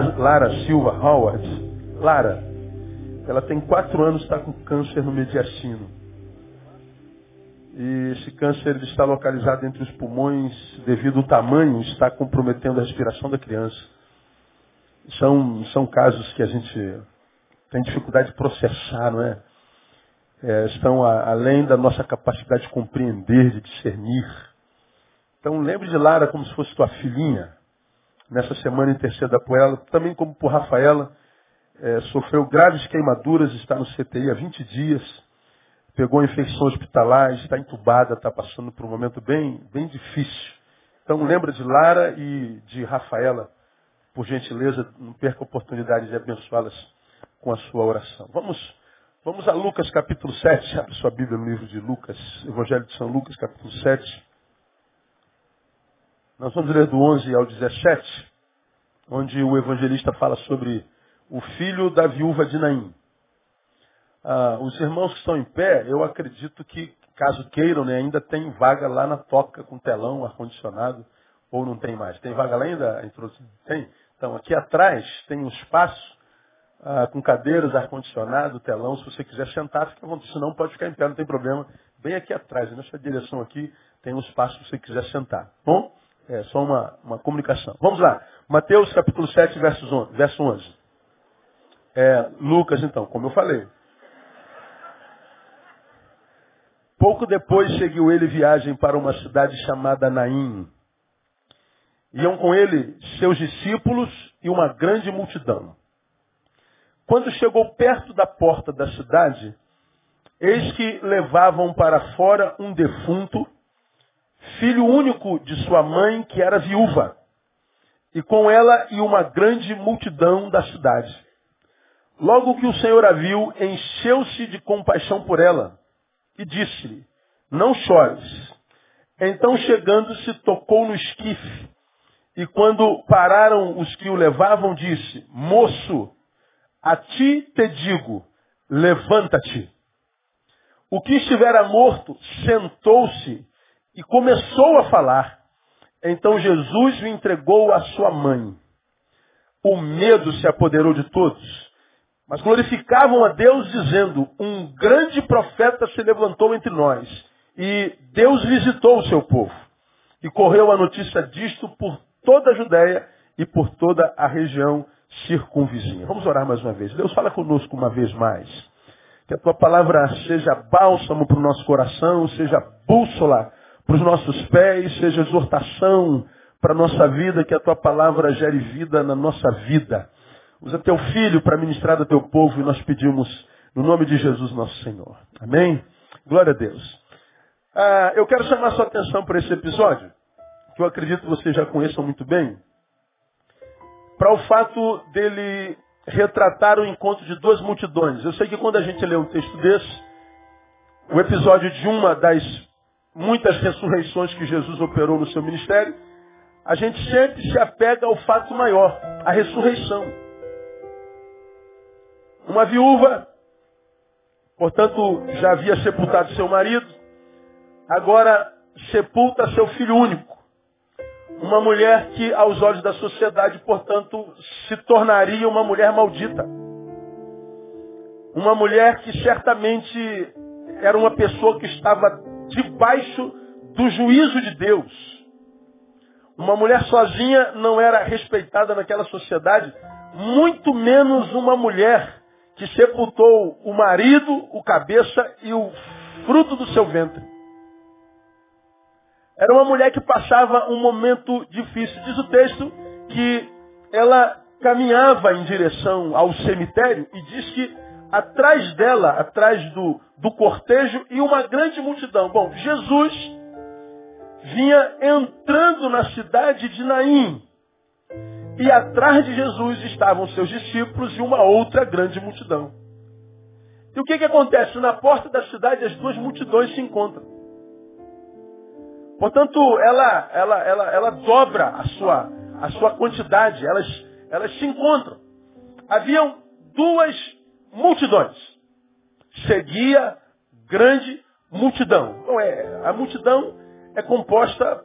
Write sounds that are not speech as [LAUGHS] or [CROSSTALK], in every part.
Lara Silva Howard. Lara, ela tem quatro anos, está com câncer no mediastino. E esse câncer está localizado entre os pulmões devido ao tamanho, está comprometendo a respiração da criança. São, são casos que a gente tem dificuldade de processar, não é? é estão a, além da nossa capacidade de compreender, de discernir. Então lembre de Lara como se fosse tua filhinha. Nessa semana interceda por ela, também como por Rafaela, é, sofreu graves queimaduras, está no CTI há 20 dias, pegou infecção hospitalar, está entubada, está passando por um momento bem, bem difícil. Então lembra de Lara e de Rafaela, por gentileza, não perca a oportunidade de abençoá-las com a sua oração. Vamos, vamos a Lucas capítulo 7, abre sua Bíblia no livro de Lucas, Evangelho de São Lucas capítulo 7. Nós vamos ler do 11 ao 17, onde o evangelista fala sobre o filho da viúva de Naim. Ah, os irmãos que estão em pé, eu acredito que, caso queiram, né, ainda tem vaga lá na toca com telão, ar-condicionado, ou não tem mais? Tem vaga lá ainda? Tem? Então, aqui atrás tem um espaço ah, com cadeiras, ar-condicionado, telão. Se você quiser sentar, fica à vontade. Se não, pode ficar em pé, não tem problema. Bem aqui atrás, nessa direção aqui, tem um espaço se você quiser sentar. Bom? É só uma, uma comunicação. Vamos lá. Mateus capítulo 7, versos 11, verso 11. É, Lucas, então, como eu falei. Pouco depois seguiu ele viagem para uma cidade chamada Naim. Iam com ele seus discípulos e uma grande multidão. Quando chegou perto da porta da cidade, eis que levavam para fora um defunto, filho único de sua mãe, que era viúva, e com ela e uma grande multidão da cidade. Logo que o Senhor a viu, encheu-se de compaixão por ela e disse-lhe, não chores. Então chegando-se, tocou no esquife. E quando pararam os que o levavam, disse, moço, a ti te digo, levanta-te. O que estivera morto sentou-se e começou a falar. Então Jesus o entregou à sua mãe. O medo se apoderou de todos mas glorificavam a Deus dizendo, um grande profeta se levantou entre nós e Deus visitou o seu povo. E correu a notícia disto por toda a Judéia e por toda a região circunvizinha. Vamos orar mais uma vez. Deus fala conosco uma vez mais. Que a tua palavra seja bálsamo para o nosso coração, seja bússola para os nossos pés, seja exortação para a nossa vida, que a tua palavra gere vida na nossa vida. Usa teu filho para ministrar do teu povo e nós pedimos no nome de Jesus nosso Senhor. Amém? Glória a Deus. Ah, eu quero chamar sua atenção para esse episódio, que eu acredito que vocês já conheçam muito bem, para o fato dele retratar o encontro de duas multidões. Eu sei que quando a gente lê um texto desse, o episódio de uma das muitas ressurreições que Jesus operou no seu ministério, a gente sempre se apega ao fato maior, a ressurreição. Uma viúva, portanto, já havia sepultado seu marido, agora sepulta seu filho único. Uma mulher que, aos olhos da sociedade, portanto, se tornaria uma mulher maldita. Uma mulher que certamente era uma pessoa que estava debaixo do juízo de Deus. Uma mulher sozinha não era respeitada naquela sociedade, muito menos uma mulher que sepultou o marido, o cabeça e o fruto do seu ventre. Era uma mulher que passava um momento difícil. Diz o texto que ela caminhava em direção ao cemitério e diz que atrás dela, atrás do, do cortejo, e uma grande multidão. Bom, Jesus vinha entrando na cidade de Naim. E atrás de Jesus estavam seus discípulos e uma outra grande multidão. E o que, que acontece? Na porta da cidade as duas multidões se encontram. Portanto, ela, ela, ela, ela dobra a sua, a sua quantidade, elas, elas se encontram. Haviam duas multidões. Seguia grande multidão. Bom, é, a multidão é composta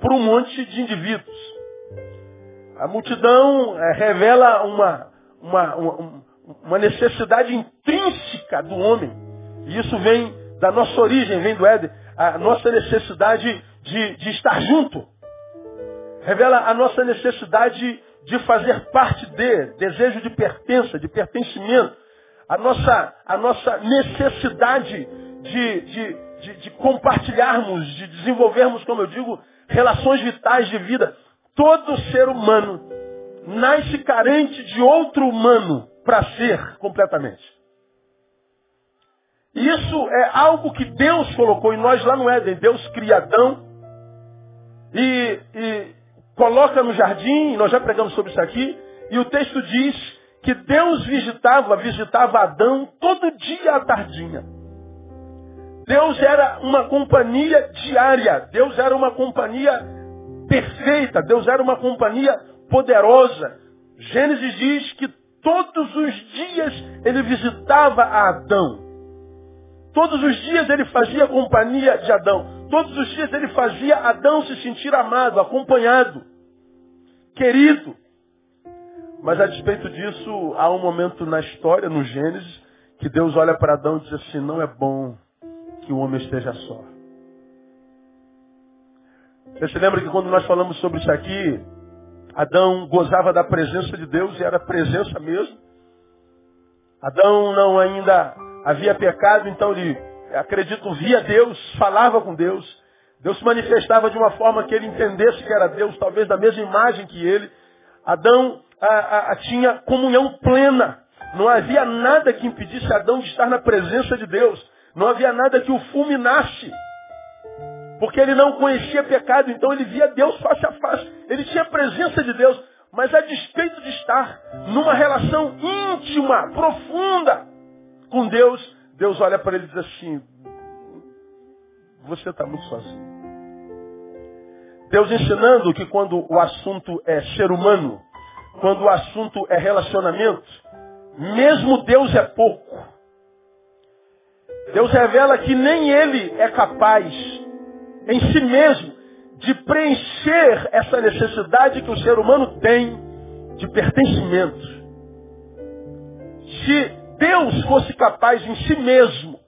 por um monte de indivíduos. A multidão é, revela uma, uma, uma, uma necessidade intrínseca do homem. E isso vem da nossa origem, vem do Éden. A nossa necessidade de, de estar junto. Revela a nossa necessidade de fazer parte de, desejo de pertença, de pertencimento. A nossa, a nossa necessidade de, de, de, de compartilharmos, de desenvolvermos, como eu digo, relações vitais de vida. Todo ser humano nasce carente de outro humano para ser completamente. E isso é algo que Deus colocou em nós lá no Éden. Deus cria Adão e, e coloca no jardim, nós já pregamos sobre isso aqui, e o texto diz que Deus visitava, visitava Adão todo dia à tardinha. Deus era uma companhia diária, Deus era uma companhia perfeita, Deus era uma companhia poderosa. Gênesis diz que todos os dias ele visitava Adão. Todos os dias ele fazia companhia de Adão. Todos os dias ele fazia Adão se sentir amado, acompanhado, querido. Mas a despeito disso, há um momento na história, no Gênesis, que Deus olha para Adão e diz assim, não é bom que o homem esteja só. Você se lembra que quando nós falamos sobre isso aqui, Adão gozava da presença de Deus e era presença mesmo. Adão não ainda havia pecado, então ele, acredito, via Deus, falava com Deus. Deus se manifestava de uma forma que ele entendesse que era Deus, talvez da mesma imagem que ele. Adão a, a, tinha comunhão plena. Não havia nada que impedisse Adão de estar na presença de Deus. Não havia nada que o fulminasse. Porque ele não conhecia pecado, então ele via Deus face a face. Ele tinha a presença de Deus. Mas a despeito de estar numa relação íntima, profunda com Deus, Deus olha para ele e diz assim, você está muito sozinho. Deus ensinando que quando o assunto é ser humano, quando o assunto é relacionamento, mesmo Deus é pouco. Deus revela que nem ele é capaz em si mesmo de preencher essa necessidade que o ser humano tem de pertencimento. Se Deus fosse capaz em si mesmo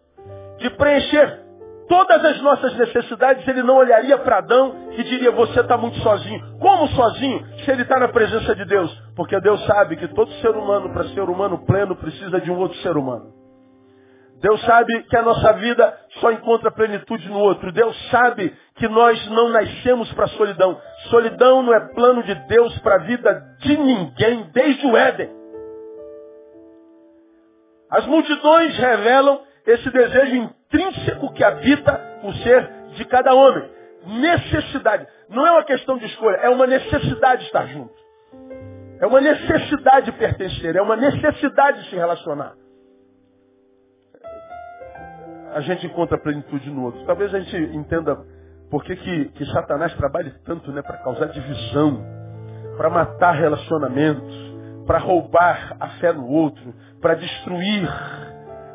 de preencher todas as nossas necessidades, ele não olharia para Adão e diria, você está muito sozinho. Como sozinho? Se ele está na presença de Deus. Porque Deus sabe que todo ser humano, para ser humano pleno, precisa de um outro ser humano. Deus sabe que a nossa vida só encontra plenitude no outro. Deus sabe que nós não nascemos para solidão. Solidão não é plano de Deus para a vida de ninguém desde o Éden. As multidões revelam esse desejo intrínseco que habita o ser de cada homem. Necessidade. Não é uma questão de escolha, é uma necessidade de estar junto. É uma necessidade de pertencer, é uma necessidade de se relacionar a gente encontra plenitude no outro. Talvez a gente entenda por que, que, que Satanás trabalha tanto né, para causar divisão, para matar relacionamentos, para roubar a fé no outro, para destruir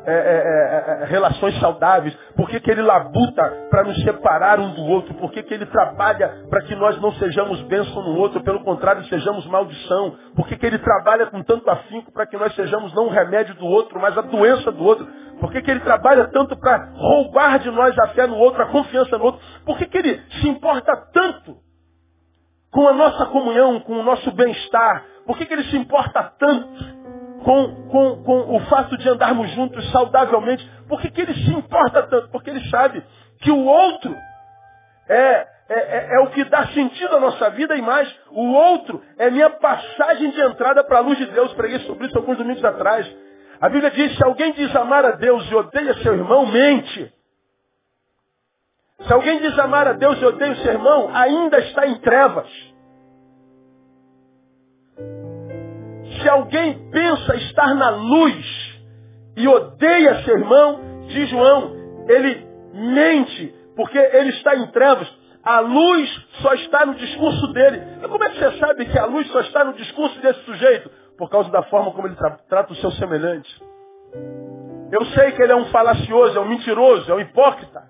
é, é, é, é, relações saudáveis? Por que, que ele labuta para nos separar um do outro? Por que, que ele trabalha para que nós não sejamos bênção no outro, pelo contrário, sejamos maldição? Por que, que ele trabalha com tanto afinco para que nós sejamos não o remédio do outro, mas a doença do outro? Por que, que ele trabalha tanto para roubar de nós a fé no outro, a confiança no outro? Por que, que ele se importa tanto com a nossa comunhão, com o nosso bem-estar? Por que, que ele se importa tanto com, com, com o fato de andarmos juntos saudavelmente. Por que, que ele se importa tanto? Porque ele sabe que o outro é, é, é, é, o que dá sentido à nossa vida e mais, o outro é minha passagem de entrada para a luz de Deus. Preguei sobre isso alguns domingos atrás. A Bíblia diz, se alguém diz amar a Deus e odeia seu irmão, mente. Se alguém diz amar a Deus e odeia o seu irmão, ainda está em trevas. Se alguém pensa estar na luz e odeia seu irmão, diz João, ele mente, porque ele está em trevas. A luz só está no discurso dele. E como é que você sabe que a luz só está no discurso desse sujeito? Por causa da forma como ele tra trata o seu semelhante. Eu sei que ele é um falacioso, é um mentiroso, é um hipócrita.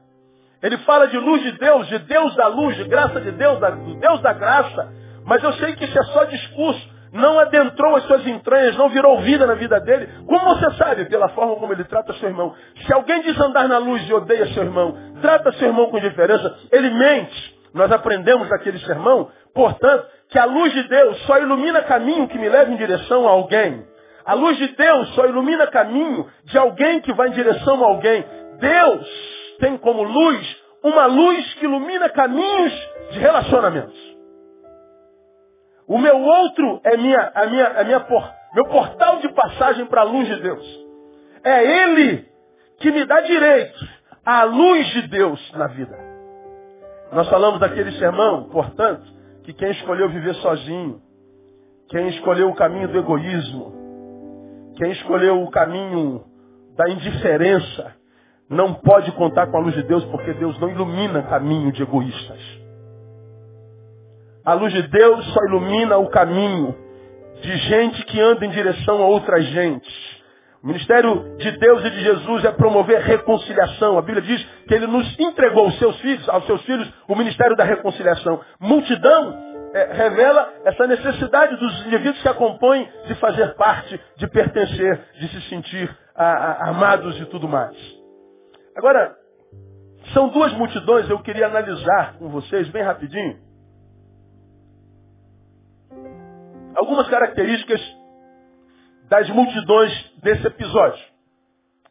Ele fala de luz de Deus, de Deus da luz, de graça de Deus, do Deus da graça. Mas eu sei que isso é só discurso. Não adentrou as suas entranhas, não virou vida na vida dele. Como você sabe? Pela forma como ele trata seu irmão. Se alguém diz andar na luz e odeia seu irmão, trata seu irmão com diferença, ele mente. Nós aprendemos daquele sermão, portanto, que a luz de Deus só ilumina caminho que me leva em direção a alguém. A luz de Deus só ilumina caminho de alguém que vai em direção a alguém. Deus tem como luz uma luz que ilumina caminhos de relacionamentos. O meu outro é minha, a minha, a minha por, meu portal de passagem para a luz de Deus. É Ele que me dá direito à luz de Deus na vida. Nós falamos daquele sermão, portanto, que quem escolheu viver sozinho, quem escolheu o caminho do egoísmo, quem escolheu o caminho da indiferença, não pode contar com a luz de Deus, porque Deus não ilumina caminho de egoístas. A luz de Deus só ilumina o caminho de gente que anda em direção a outras gentes. O ministério de Deus e de Jesus é promover reconciliação. A Bíblia diz que ele nos entregou os seus filhos, aos seus filhos o ministério da reconciliação. Multidão é, revela essa necessidade dos indivíduos que acompanham de fazer parte, de pertencer, de se sentir a, a, amados e tudo mais. Agora, são duas multidões, eu queria analisar com vocês bem rapidinho. Algumas características das multidões desse episódio.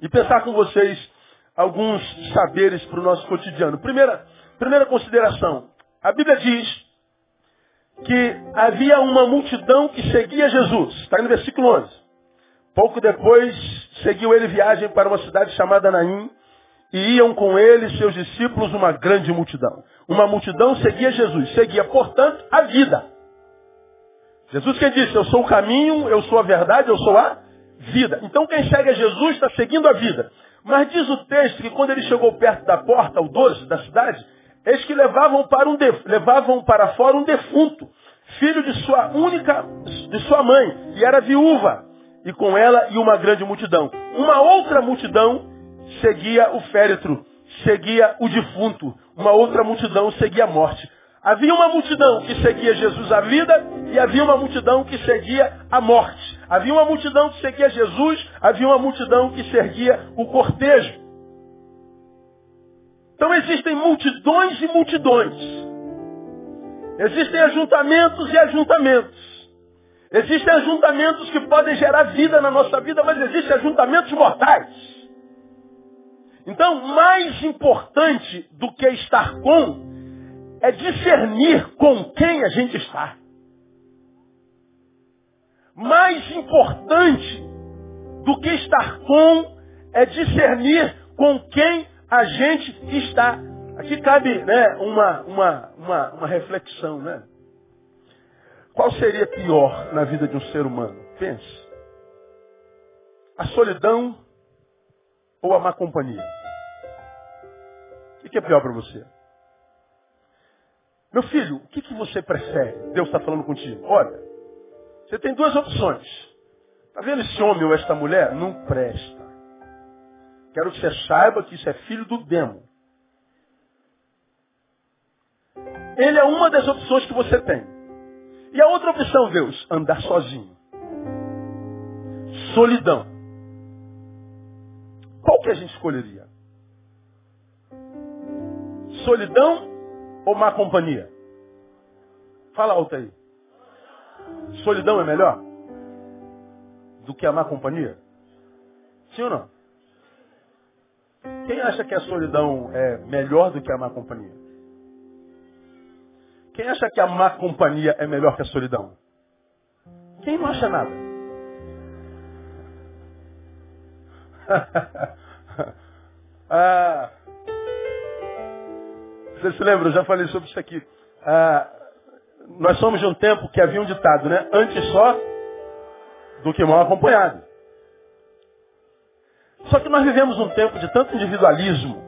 E pensar com vocês alguns saberes para o nosso cotidiano. Primeira, primeira consideração. A Bíblia diz que havia uma multidão que seguia Jesus. Está no versículo 11. Pouco depois, seguiu ele viagem para uma cidade chamada Naim, e iam com ele seus discípulos uma grande multidão. Uma multidão seguia Jesus, seguia, portanto, a vida. Jesus que disse, eu sou o caminho, eu sou a verdade, eu sou a vida. Então quem segue a Jesus está seguindo a vida. Mas diz o texto que quando ele chegou perto da porta, o 12 da cidade, eles que levavam para, um def... levavam para fora um defunto, filho de sua única, de sua mãe, e era viúva, e com ela e uma grande multidão. Uma outra multidão seguia o féretro, seguia o defunto. Uma outra multidão seguia a morte. Havia uma multidão que seguia Jesus a vida e havia uma multidão que seguia a morte. Havia uma multidão que seguia Jesus, havia uma multidão que seguia o cortejo. Então existem multidões e multidões. Existem ajuntamentos e ajuntamentos. Existem ajuntamentos que podem gerar vida na nossa vida, mas existem ajuntamentos mortais. Então, mais importante do que estar com é discernir com quem a gente está. Mais importante do que estar com é discernir com quem a gente está. Aqui cabe né, uma, uma, uma, uma reflexão. Né? Qual seria pior na vida de um ser humano? Pense. A solidão ou a má companhia? O que é pior para você? Meu filho, o que, que você prefere? Deus está falando contigo. Olha, você tem duas opções. Está vendo esse homem ou esta mulher? Não presta. Quero que você saiba que isso é filho do demo. Ele é uma das opções que você tem. E a outra opção, Deus, andar sozinho. Solidão. Qual que a gente escolheria? Solidão ou má companhia? Fala alto aí. Solidão é melhor do que a má companhia? Sim ou não? Quem acha que a solidão é melhor do que a má companhia? Quem acha que a má companhia é melhor que a solidão? Quem não acha nada? [LAUGHS] ah, você se lembra? Eu já falei sobre isso aqui. Ah, nós somos de um tempo que havia um ditado, né? Antes só do que mal acompanhado. Só que nós vivemos um tempo de tanto individualismo.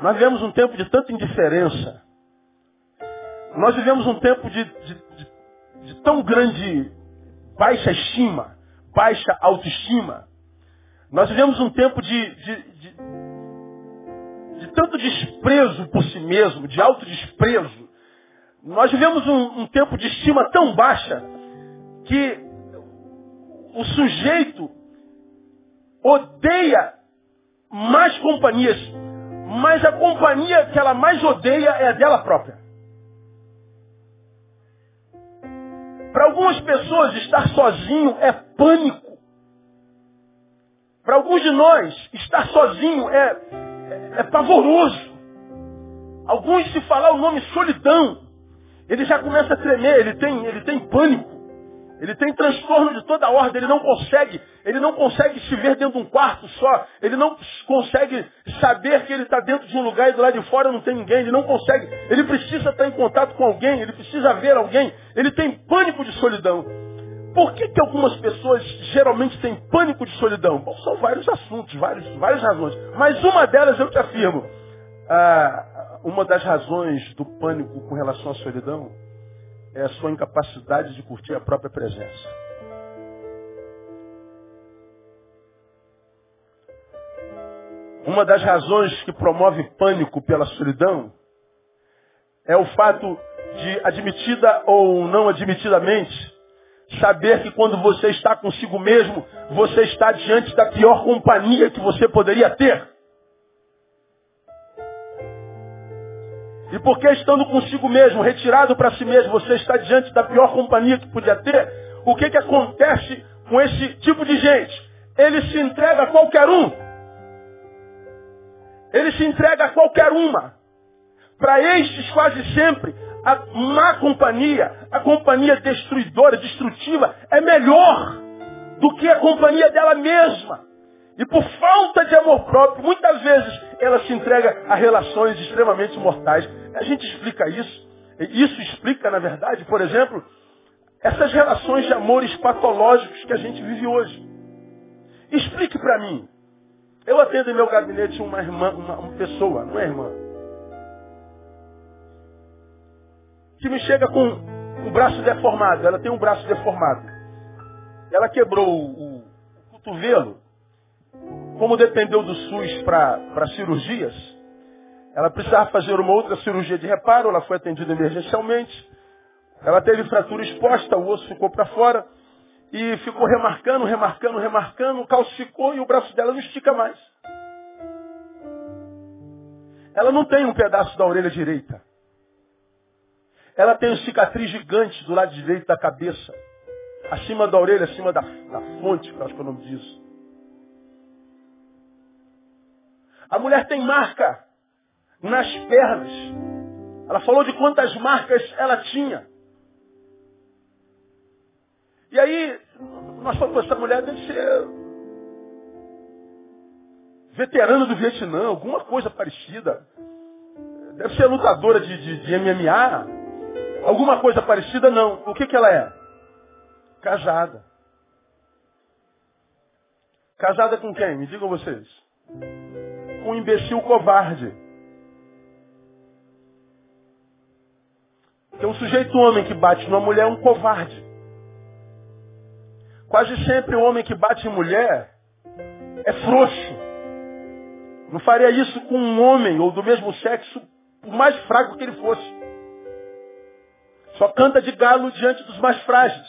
Nós vivemos um tempo de tanta indiferença. Nós vivemos um tempo de, de, de, de tão grande baixa estima, baixa autoestima. Nós vivemos um tempo de, de tanto desprezo por si mesmo, de autodesprezo. Nós vivemos um, um tempo de estima tão baixa que o sujeito odeia mais companhias, mas a companhia que ela mais odeia é a dela própria. Para algumas pessoas, estar sozinho é pânico. Para alguns de nós, estar sozinho é, é, pavoroso. Alguns, se falar o nome solidão, ele já começa a tremer, ele tem, ele tem pânico. Ele tem transtorno de toda ordem, ele não consegue, ele não consegue se ver dentro de um quarto só, ele não consegue saber que ele está dentro de um lugar e do lado de fora não tem ninguém, ele não consegue, ele precisa estar em contato com alguém, ele precisa ver alguém, ele tem pânico de solidão. Por que, que algumas pessoas geralmente têm pânico de solidão? Bom, são vários assuntos, vários, várias razões. Mas uma delas eu te afirmo. Ah, uma das razões do pânico com relação à solidão é a sua incapacidade de curtir a própria presença. Uma das razões que promove pânico pela solidão é o fato de, admitida ou não admitidamente, saber que quando você está consigo mesmo, você está diante da pior companhia que você poderia ter. E porque estando consigo mesmo, retirado para si mesmo, você está diante da pior companhia que podia ter, o que, que acontece com esse tipo de gente? Ele se entrega a qualquer um. Ele se entrega a qualquer uma. Para estes, quase sempre, a má companhia, a companhia destruidora, destrutiva, é melhor do que a companhia dela mesma. E por falta de amor próprio, muitas vezes ela se entrega a relações extremamente mortais. A gente explica isso. Isso explica, na verdade, por exemplo, essas relações de amores patológicos que a gente vive hoje. Explique para mim. Eu atendo em meu gabinete uma irmã, uma, uma pessoa, não é irmã, que me chega com o braço deformado. Ela tem um braço deformado. Ela quebrou o, o cotovelo como dependeu do SUS para cirurgias, ela precisava fazer uma outra cirurgia de reparo, ela foi atendida emergencialmente. Ela teve fratura exposta, o osso ficou para fora e ficou remarcando, remarcando, remarcando, calcificou e o braço dela não estica mais. Ela não tem um pedaço da orelha direita. Ela tem um cicatriz gigante do lado direito da cabeça. Acima da orelha, acima da, da fonte, que acho que é o nome disso. A mulher tem marca nas pernas. Ela falou de quantas marcas ela tinha. E aí, nós falamos, essa mulher deve ser veterana do Vietnã, alguma coisa parecida. Deve ser lutadora de, de, de MMA. Alguma coisa parecida, não. O que, que ela é? Casada. Casada com quem? Me digam vocês um imbecil covarde. Porque um sujeito homem que bate numa mulher é um covarde. Quase sempre o homem que bate em mulher é frouxo. Não faria isso com um homem ou do mesmo sexo, por mais fraco que ele fosse. Só canta de galo diante dos mais frágeis.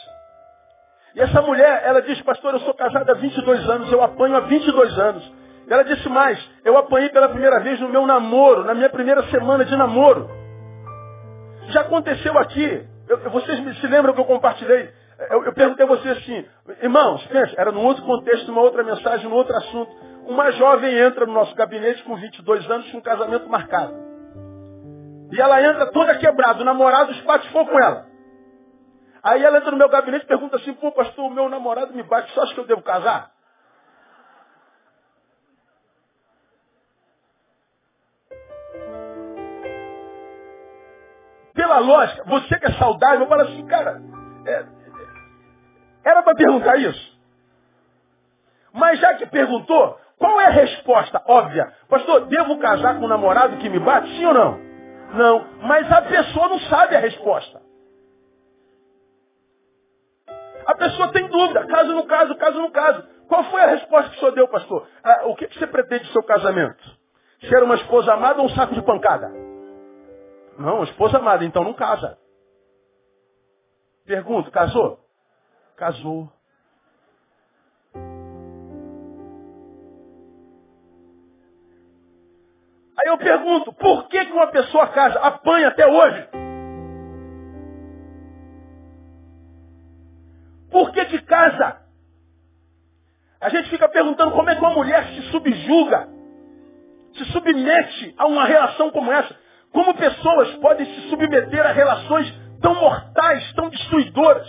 E essa mulher, ela diz, pastor, eu sou casada há 22 anos, eu apanho há 22 anos. Ela disse mais, eu apanhei pela primeira vez no meu namoro, na minha primeira semana de namoro. Já aconteceu aqui. Eu, vocês se lembram que eu compartilhei? Eu, eu perguntei a vocês assim, irmãos, pensa, era num outro contexto, numa outra mensagem, num outro assunto. Uma jovem entra no nosso gabinete com 22 anos, com um casamento marcado. E ela entra toda quebrada, o namorado espatifou com ela. Aí ela entra no meu gabinete e pergunta assim, pô pastor, o meu namorado me bate, só acha que eu devo casar? pela lógica, você que é saudável, fala assim, cara, é, era para perguntar isso. Mas já que perguntou, qual é a resposta óbvia? Pastor, devo casar com um namorado que me bate? Sim ou não? Não. Mas a pessoa não sabe a resposta. A pessoa tem dúvida, caso no caso, caso no caso. Qual foi a resposta que o senhor deu, pastor? Ah, o que, você pretende do seu casamento? ser uma esposa amada ou um saco de pancada? Não, esposa amada, então não casa. Pergunto, casou? Casou. Eu pergunto, por que, que uma pessoa casa, apanha até hoje? Por que que casa? A gente fica perguntando como é que uma mulher se subjuga, se submete a uma relação como essa. Como pessoas podem se submeter a relações tão mortais, tão destruidoras?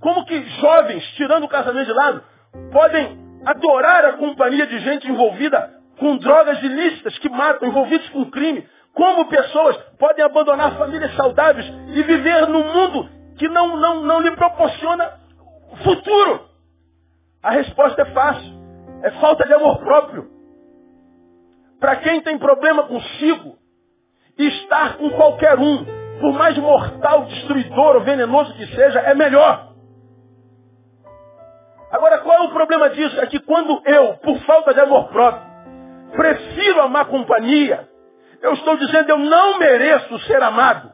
Como que jovens, tirando o casamento de lado, podem adorar a companhia de gente envolvida com drogas ilícitas que matam, envolvidos com crime? Como pessoas podem abandonar famílias saudáveis e viver num mundo que não, não, não lhe proporciona futuro? A resposta é fácil. É falta de amor próprio. Para quem tem problema consigo, estar com qualquer um, por mais mortal, destruidor ou venenoso que seja, é melhor. Agora, qual é o problema disso? É que quando eu, por falta de amor próprio, prefiro amar companhia, eu estou dizendo eu não mereço ser amado.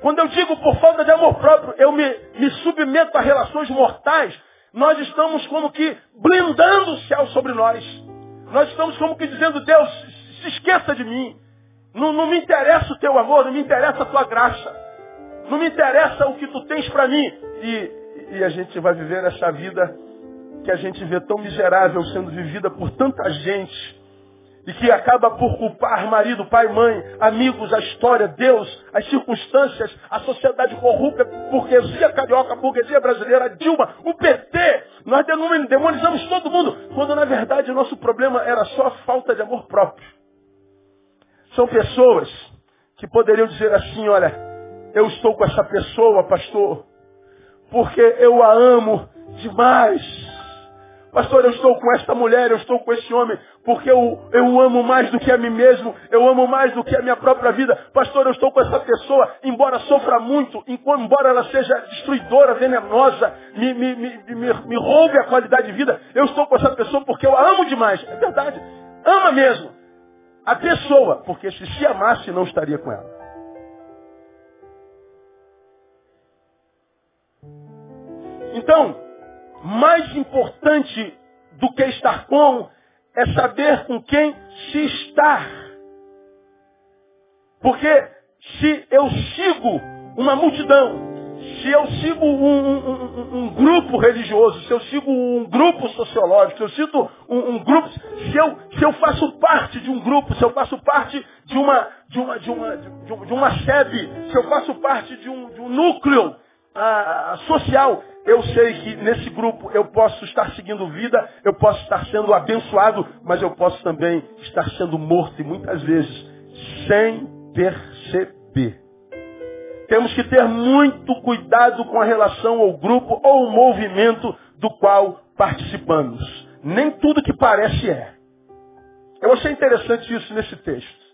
Quando eu digo por falta de amor próprio, eu me, me submeto a relações mortais, nós estamos como que blindando o céu sobre nós. Nós estamos como que dizendo, Deus, se esqueça de mim. Não, não me interessa o teu amor, não me interessa a tua graça. Não me interessa o que tu tens para mim. E, e a gente vai viver essa vida que a gente vê tão miserável sendo vivida por tanta gente e que acaba por culpar marido, pai, mãe, amigos, a história, Deus, as circunstâncias, a sociedade corrupta, burguesia carioca, burguesia brasileira, Dilma, o PT. Nós demonizamos todo mundo, quando na verdade o nosso problema era só a falta de amor próprio. São pessoas que poderiam dizer assim, olha, eu estou com essa pessoa, pastor, porque eu a amo demais. Pastor, eu estou com esta mulher, eu estou com esse homem, porque eu, eu amo mais do que a mim mesmo, eu amo mais do que a minha própria vida. Pastor, eu estou com essa pessoa, embora sofra muito, embora ela seja destruidora, venenosa, me, me, me, me, me roube a qualidade de vida, eu estou com essa pessoa porque eu a amo demais. É verdade. Ama mesmo. A pessoa, porque se se amasse, não estaria com ela. Então, mais importante do que estar com é saber com quem se estar. Porque se eu sigo uma multidão, se eu sigo um, um, um, um, grupo religioso, se eu sigo um grupo sociológico, se eu sigo um, grupo, se eu, se eu faço parte de um grupo, se eu faço parte de uma, de uma, de uma, de uma, de uma sede, se eu faço parte de um, de um núcleo ah, social, eu sei que nesse grupo eu posso estar seguindo vida, eu posso estar sendo abençoado, mas eu posso também estar sendo morto e muitas vezes sem perceber. Temos que ter muito cuidado com a relação ao grupo ou movimento do qual participamos. Nem tudo que parece é. Eu achei interessante isso nesse texto.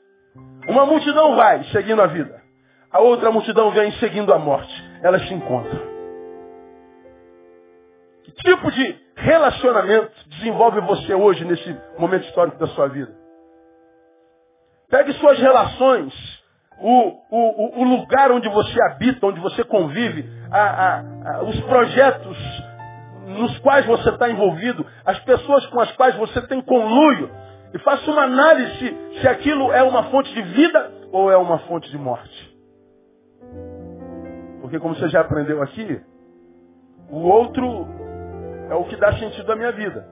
Uma multidão vai seguindo a vida. A outra multidão vem seguindo a morte. Elas se encontram tipo de relacionamento desenvolve você hoje nesse momento histórico da sua vida? Pegue suas relações, o, o, o lugar onde você habita, onde você convive, a, a, a, os projetos nos quais você está envolvido, as pessoas com as quais você tem conluio, e faça uma análise se aquilo é uma fonte de vida ou é uma fonte de morte. Porque como você já aprendeu aqui, o outro é o que dá sentido à minha vida.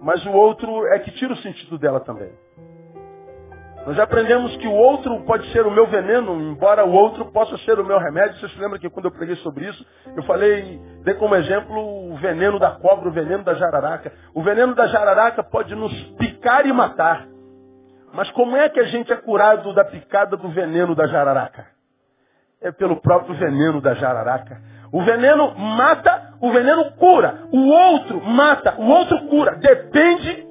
Mas o outro é que tira o sentido dela também. Nós já aprendemos que o outro pode ser o meu veneno, embora o outro possa ser o meu remédio. Você se lembra que quando eu preguei sobre isso, eu falei, dei como exemplo o veneno da cobra, o veneno da jararaca. O veneno da jararaca pode nos picar e matar. Mas como é que a gente é curado da picada do veneno da jararaca? É pelo próprio veneno da jararaca. O veneno mata, o veneno cura. O outro mata, o outro cura. Depende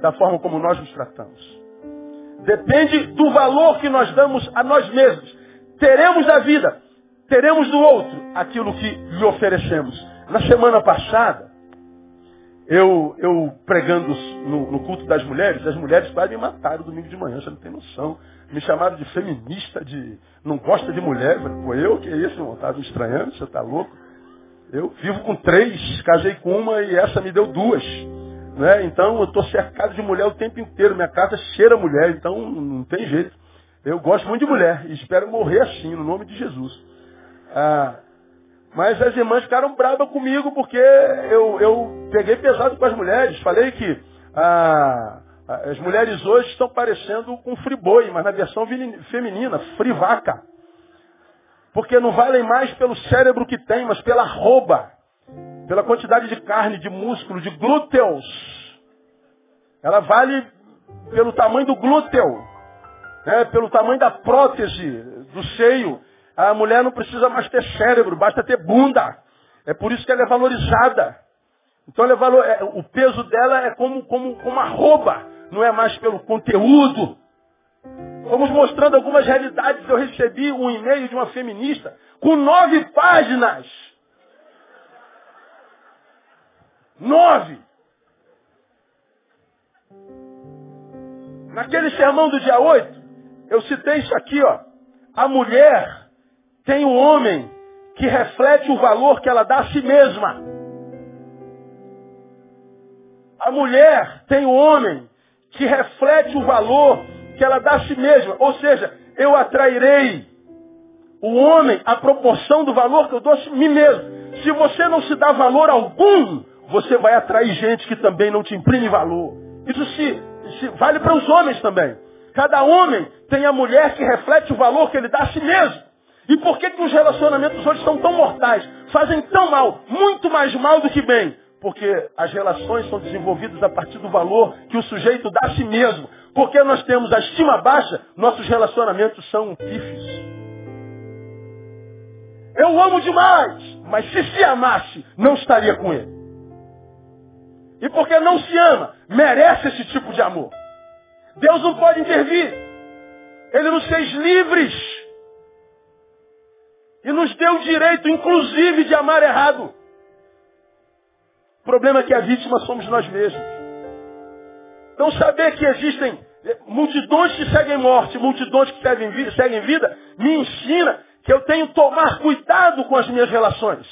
da forma como nós nos tratamos. Depende do valor que nós damos a nós mesmos. Teremos da vida, teremos do outro aquilo que lhe oferecemos. Na semana passada, Eu, eu pregando no, no, culto das mulheres, as mulheres quase me mataram domingo de manhã, você não tem noção. Me chamaram de feminista, de não gosta de mulher. Pô, eu que é isso, irmão? Estava me estranhando, você está louco? Eu vivo com três, casei com uma e essa me deu duas. Né? Então eu estou cercado de mulher o tempo inteiro. Minha casa cheira mulher, então não tem jeito. Eu gosto muito de mulher e espero morrer assim, no nome de Jesus. Ah, mas as irmãs ficaram bravas comigo porque eu, eu peguei pesado com as mulheres. Falei que ah, as mulheres hoje estão parecendo com friboi, mas na versão feminina, frivaca. Porque não valem mais pelo cérebro que tem, mas pela rouba. Pela quantidade de carne, de músculo, de glúteos. Ela vale pelo tamanho do glúteo né, pelo tamanho da prótese do seio. A mulher não precisa mais ter cérebro, basta ter bunda. É por isso que ela é valorizada. Então é valor, é, o peso dela é como, como, como arroba, não é mais pelo conteúdo. Vamos mostrando algumas realidades. Eu recebi um e-mail de uma feminista com nove páginas. Nove. Naquele sermão do dia 8, eu citei isso aqui, ó. A mulher tem um homem que reflete o valor que ela dá a si mesma. A mulher tem um homem que reflete o valor que ela dá a si mesma. Ou seja, eu atrairei o homem à proporção do valor que eu dou a mim mesmo. Se você não se dá valor algum, você vai atrair gente que também não te imprime valor. Isso se, se vale para os homens também. Cada homem tem a mulher que reflete o valor que ele dá a si mesmo. E por que, que os relacionamentos hoje são tão mortais? Fazem tão mal, muito mais mal do que bem. Porque as relações são desenvolvidas a partir do valor que o sujeito dá a si mesmo. Porque nós temos a estima baixa, nossos relacionamentos são pífios. Eu amo demais, mas se se amasse, não estaria com ele. E porque não se ama, merece esse tipo de amor. Deus não pode intervir. Ele nos fez livres. E nos deu o direito, inclusive, de amar errado. O problema é que a vítima somos nós mesmos. Então saber que existem multidões que seguem morte, multidões que seguem, seguem vida, me ensina que eu tenho que tomar cuidado com as minhas relações.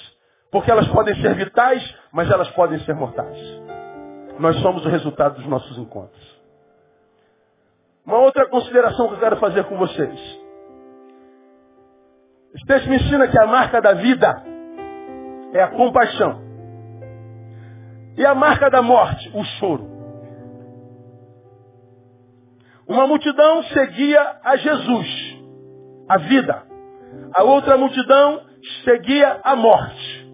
Porque elas podem ser vitais, mas elas podem ser mortais. Nós somos o resultado dos nossos encontros. Uma outra consideração que eu quero fazer com vocês. Esse texto me ensina que a marca da vida é a compaixão. E a marca da morte, o choro. Uma multidão seguia a Jesus, a vida. A outra multidão seguia a morte.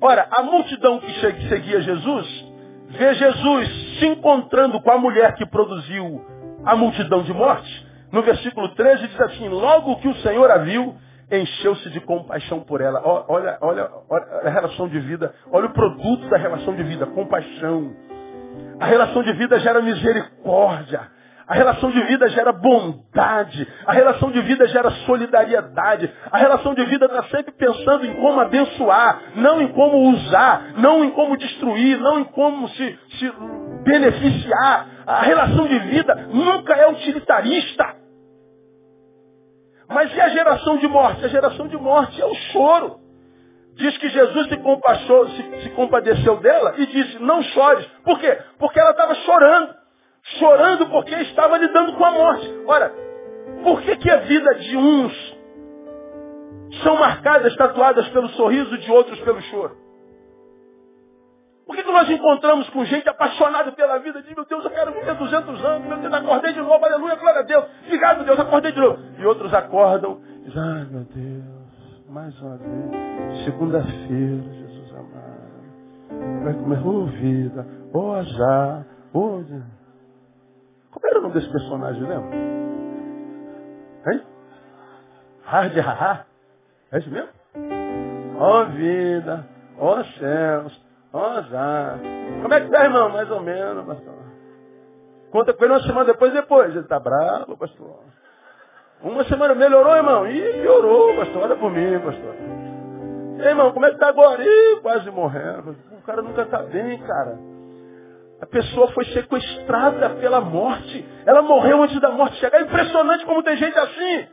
Ora, a multidão que seguia Jesus, vê Jesus se encontrando com a mulher que produziu a multidão de morte, no versículo 13 diz assim, logo que o Senhor a viu, encheu-se de compaixão por ela. Olha, olha, olha a relação de vida, olha o produto da relação de vida, compaixão. A relação de vida gera misericórdia. A relação de vida gera bondade. A relação de vida gera solidariedade. A relação de vida está sempre pensando em como abençoar, não em como usar, não em como destruir, não em como se, se beneficiar. A relação de vida nunca é utilitarista. Mas e a geração de morte? A geração de morte é o choro. Diz que Jesus se, compassou, se, se compadeceu dela e disse, não chores. Por quê? Porque ela estava chorando. Chorando porque estava lidando com a morte. Ora, por que, que a vida de uns são marcadas, tatuadas pelo sorriso, de outros pelo choro? Por que, que nós encontramos com gente apaixonada pela vida? Diz, meu Deus, eu quero viver 200 anos. Meu Deus, acordei de novo. Aleluia, glória a Deus. Obrigado, Deus, acordei de novo. E outros acordam dizem, ai, meu Deus, mais uma vez. Segunda-feira, Jesus amado. Vai comer, ô oh, vida, ô oh, azar, ô... Oh, Como era o nome desse personagem, lembra? Hein? Hard, haha. É isso mesmo? Ó oh, vida, ó oh, céus, nossa, como é que tá, irmão? Mais ou menos, pastor. Conta com ele uma semana depois, depois. Ele tá bravo, pastor. Uma semana melhorou, irmão? Ih, piorou, pastor. Olha por mim, pastor. E aí, irmão, como é que tá agora? Ih, quase morrendo. O cara nunca tá bem, cara. A pessoa foi sequestrada pela morte. Ela morreu antes da morte chegar. É impressionante como tem gente assim.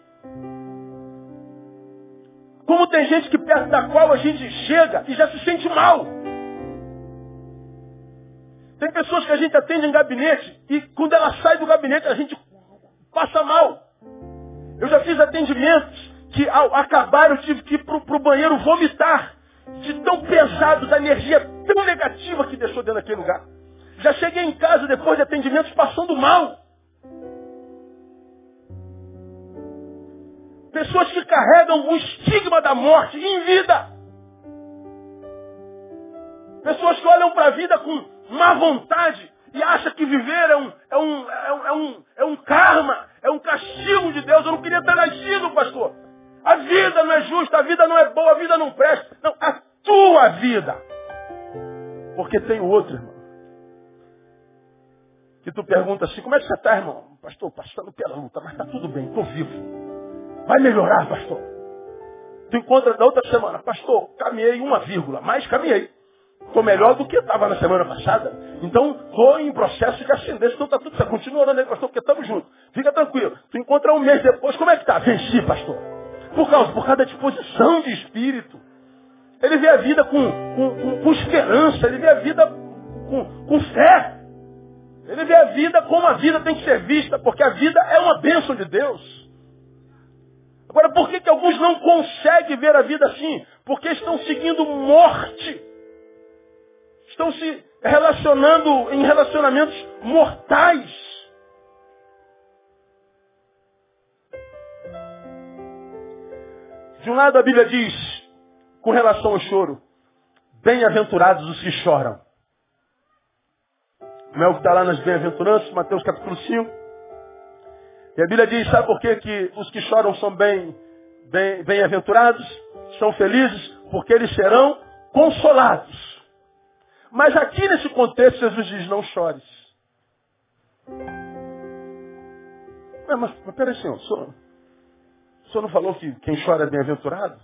Como tem gente que perto da qual a gente chega e já se sente mal. Tem pessoas que a gente atende em gabinete e quando ela sai do gabinete a gente passa mal. Eu já fiz atendimentos que ao acabar eu tive que ir para o banheiro vomitar. De tão pesado, da energia tão negativa que deixou dentro daquele lugar. Já cheguei em casa depois de atendimentos passando mal. Pessoas que carregam o estigma da morte em vida. Pessoas que olham para a vida com má vontade e acham que viver é um, é, um, é, um, é, um, é um karma, é um castigo de Deus. Eu não queria ter nascido, pastor. A vida não é justa, a vida não é boa, a vida não presta. Não, a tua vida. Porque tem outro, irmão. Que tu pergunta assim, como é que você está, irmão? Pastor, passando pela luta, mas está tudo bem, estou vivo. Vai melhorar, pastor. Tu encontra da outra semana, pastor, caminhei uma vírgula, mas caminhei. Estou melhor do que estava na semana passada. Então, estou em processo de ascendência. Então está tudo certo. Continua orando aí, pastor, porque estamos juntos. Fica tranquilo. Tu encontra um mês depois, como é que está? Venci, pastor. Por causa, por causa da disposição de espírito. Ele vê a vida com, com, com, com esperança, ele vê a vida com, com fé. Ele vê a vida como a vida tem que ser vista, porque a vida é uma bênção de Deus. Agora, por que, que alguns não conseguem ver a vida assim? Porque estão seguindo morte estão se relacionando em relacionamentos mortais. De um lado a Bíblia diz, com relação ao choro, bem-aventurados os que choram. Não é o que está lá nas bem-aventuranças, Mateus capítulo 5. E a Bíblia diz, sabe por que, que os que choram são bem-aventurados? Bem são felizes? Porque eles serão consolados. Mas aqui nesse contexto Jesus diz, não chores. Não, mas, mas peraí, senhor, o senhor, o senhor não falou que quem chora é bem-aventurado?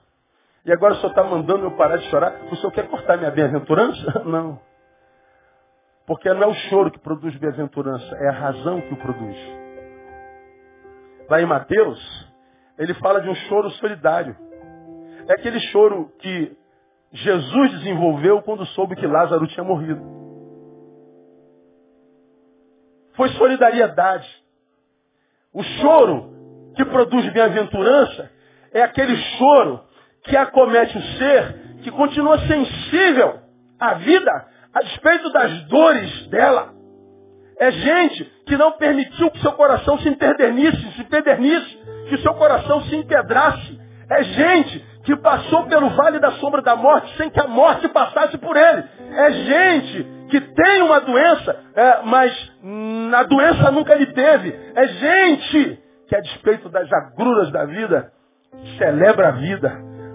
E agora o senhor está mandando eu parar de chorar? O senhor quer cortar minha bem-aventurança? [LAUGHS] Não. Porque não é o choro que produz bem-aventurança, é a razão que o produz. Lá em Mateus, ele fala de um choro solidário. É aquele choro que Jesus desenvolveu quando soube que Lázaro tinha morrido. Foi solidariedade. O choro que produz bem-aventurança é aquele choro que acomete o ser que continua sensível à vida a despeito das dores dela. É gente que não permitiu que seu coração se interdernisse, se empedernisse, que seu coração se empedrasse. É gente que passou pelo vale da sombra da morte sem que a morte passasse por ele. É gente que tem uma doença, é, mas a doença nunca lhe teve. É gente que, a despeito das agruras da vida, celebra a vida.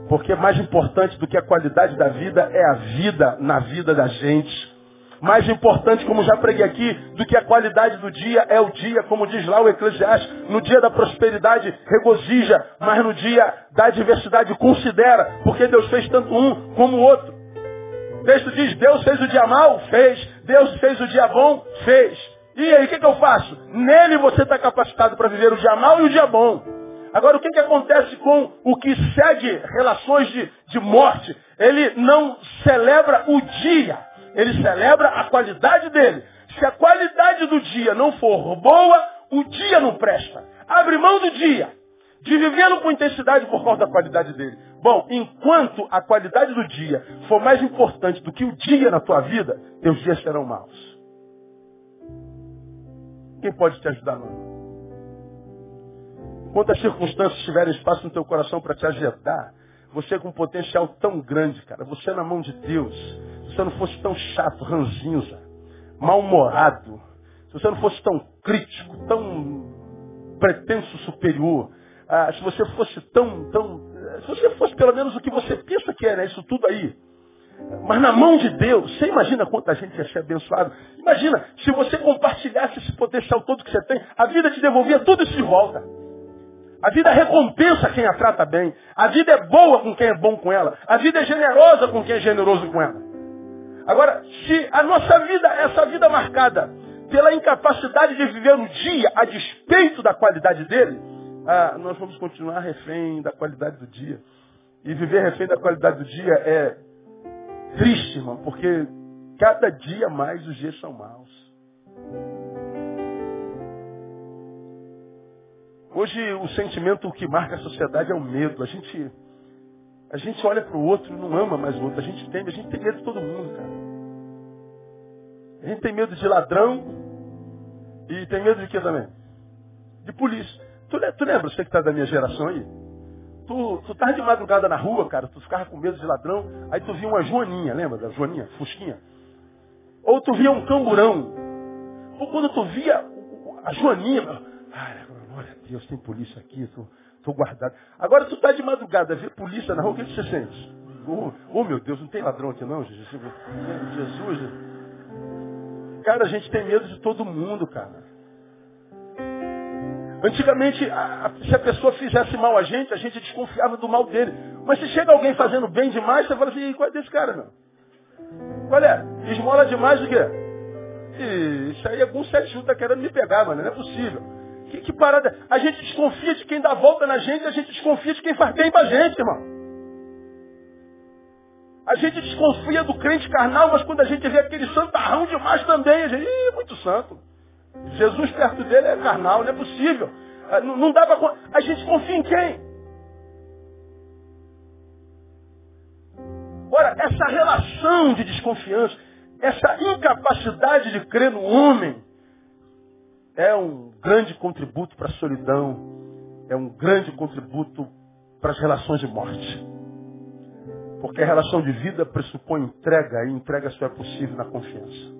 Porque mais importante do que a qualidade da vida é a vida na vida da gente. Mais importante, como já preguei aqui, do que a qualidade do dia é o dia, como diz lá o Eclesiastes. No dia da prosperidade, regozija, mas no dia da adversidade, considera, porque Deus fez tanto um como o outro. O texto diz, Deus fez o dia mal? Fez. Deus fez o dia bom? Fez. E aí, o que, que eu faço? Nele você está capacitado para viver o dia mal e o dia bom. Agora, o que, que acontece com o que segue relações de, de morte? Ele não celebra o dia. Ele celebra a qualidade dele. Se a qualidade do dia não for boa, o dia não presta. Abre mão do dia. De vivê-lo com intensidade por causa da qualidade dele. Bom, enquanto a qualidade do dia for mais importante do que o dia na tua vida, teus dias serão maus. Quem pode te ajudar, não? Enquanto as circunstâncias tiverem espaço no teu coração para te ajudar, você com um potencial tão grande, cara. Você é na mão de Deus você não fosse tão chato, ranzinza, mal-humorado, se você não fosse tão crítico, tão pretenso superior, ah, se você fosse tão, tão, se você fosse pelo menos o que você pensa que é, né, isso tudo aí, mas na mão de Deus, você imagina quanta gente ia ser abençoado. Imagina, se você compartilhasse esse potencial todo que você tem, a vida te devolvia tudo isso de volta. A vida recompensa quem a trata bem. A vida é boa com quem é bom com ela. A vida é generosa com quem é generoso com ela. Agora, se a nossa vida, essa vida marcada pela incapacidade de viver o dia a despeito da qualidade dele, ah, nós vamos continuar refém da qualidade do dia. E viver refém da qualidade do dia é triste, irmão, porque cada dia mais os dias são maus. Hoje o sentimento que marca a sociedade é o medo. A gente, a gente olha para o outro e não ama mais o outro. A gente tem, a gente tem medo de todo mundo, cara. A gente tem medo de ladrão e tem medo de quê também? De polícia. Tu, tu lembra, você que está da minha geração aí? Tu, tu tava de madrugada na rua, cara, tu ficava com medo de ladrão, aí tu via uma joaninha, lembra da joaninha? Fusquinha. Ou tu via um camburão. Ou quando tu via a joaninha, Deus, tem polícia aqui, tô, tô guardado. Agora tu tá de madrugada, vê polícia na rua, o que, você sente? Oh, oh, meu Deus, não tem ladrão aqui não, Jesus. Jesus. Cara, a gente tem medo de todo mundo, cara. Antigamente, a, a, se a pessoa fizesse mal a gente, a gente desconfiava do mal dele. Mas se chega alguém fazendo bem demais, você fala assim, qual é desse cara, meu? Qual é? Esmola demais o quê? E, isso aí algum sete está querendo me pegar, mano. Não é possível. Que, que, parada. A gente desconfia de quem dá volta na gente, a gente desconfia de quem faz bem pra gente, irmão. A gente desconfia do crente carnal, mas quando a gente vê aquele santarrão demais também, a gente, Ih, muito santo. Jesus perto dele é carnal, não é possível. Ah, não, não dá para. A gente confia em quem? Ora, essa relação de desconfiança, essa incapacidade de crer no homem, é um grande contributo para a solidão, é um grande contributo para as relações de morte. Porque a relação de vida pressupõe entrega, e entrega só é possível na confiança.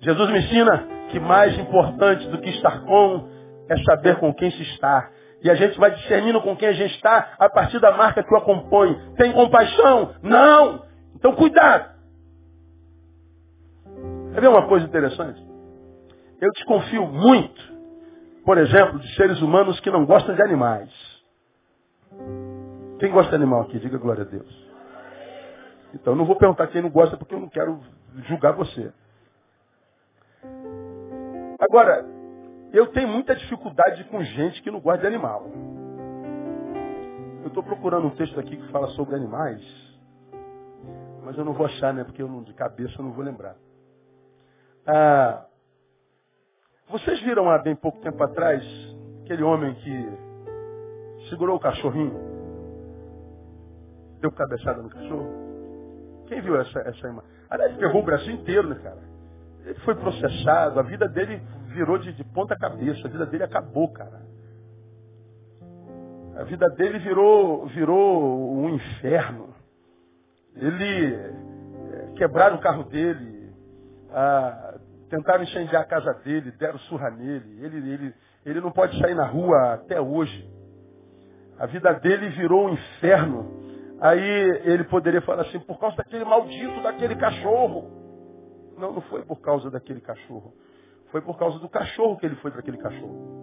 Jesus me ensina que mais importante do que estar com é saber com quem se está. E a gente vai discernindo com quem a gente está a partir da marca que o acompanha. Tem compaixão? Não! Então cuidado! Quer ver uma coisa interessante? Eu desconfio muito, por exemplo, de seres humanos que não gostam de animais. Quem gosta de animal aqui? Diga glória a Deus. Então, não vou perguntar quem não gosta porque eu não quero julgar você. Agora, eu tenho muita dificuldade com gente que não gosta de animal. Eu estou procurando um texto aqui que fala sobre animais, mas eu não vou achar, né? Porque eu não, de cabeça eu não vou lembrar. Ah, vocês viram há bem pouco tempo atrás aquele homem que segurou o cachorrinho, deu cabeçada no cachorro? Quem viu essa, essa imagem? Aliás, ferrou o Brasil inteiro, né, cara? Ele foi processado, a vida dele virou de, de ponta cabeça, a vida dele acabou, cara. A vida dele virou, virou um inferno. Ele é, quebraram o carro dele, ah, tentaram incendiar a casa dele, deram surra nele. Ele, ele, ele não pode sair na rua até hoje. A vida dele virou um inferno. Aí ele poderia falar assim, por causa daquele maldito daquele cachorro. Não, não foi por causa daquele cachorro. Foi por causa do cachorro que ele foi para aquele cachorro.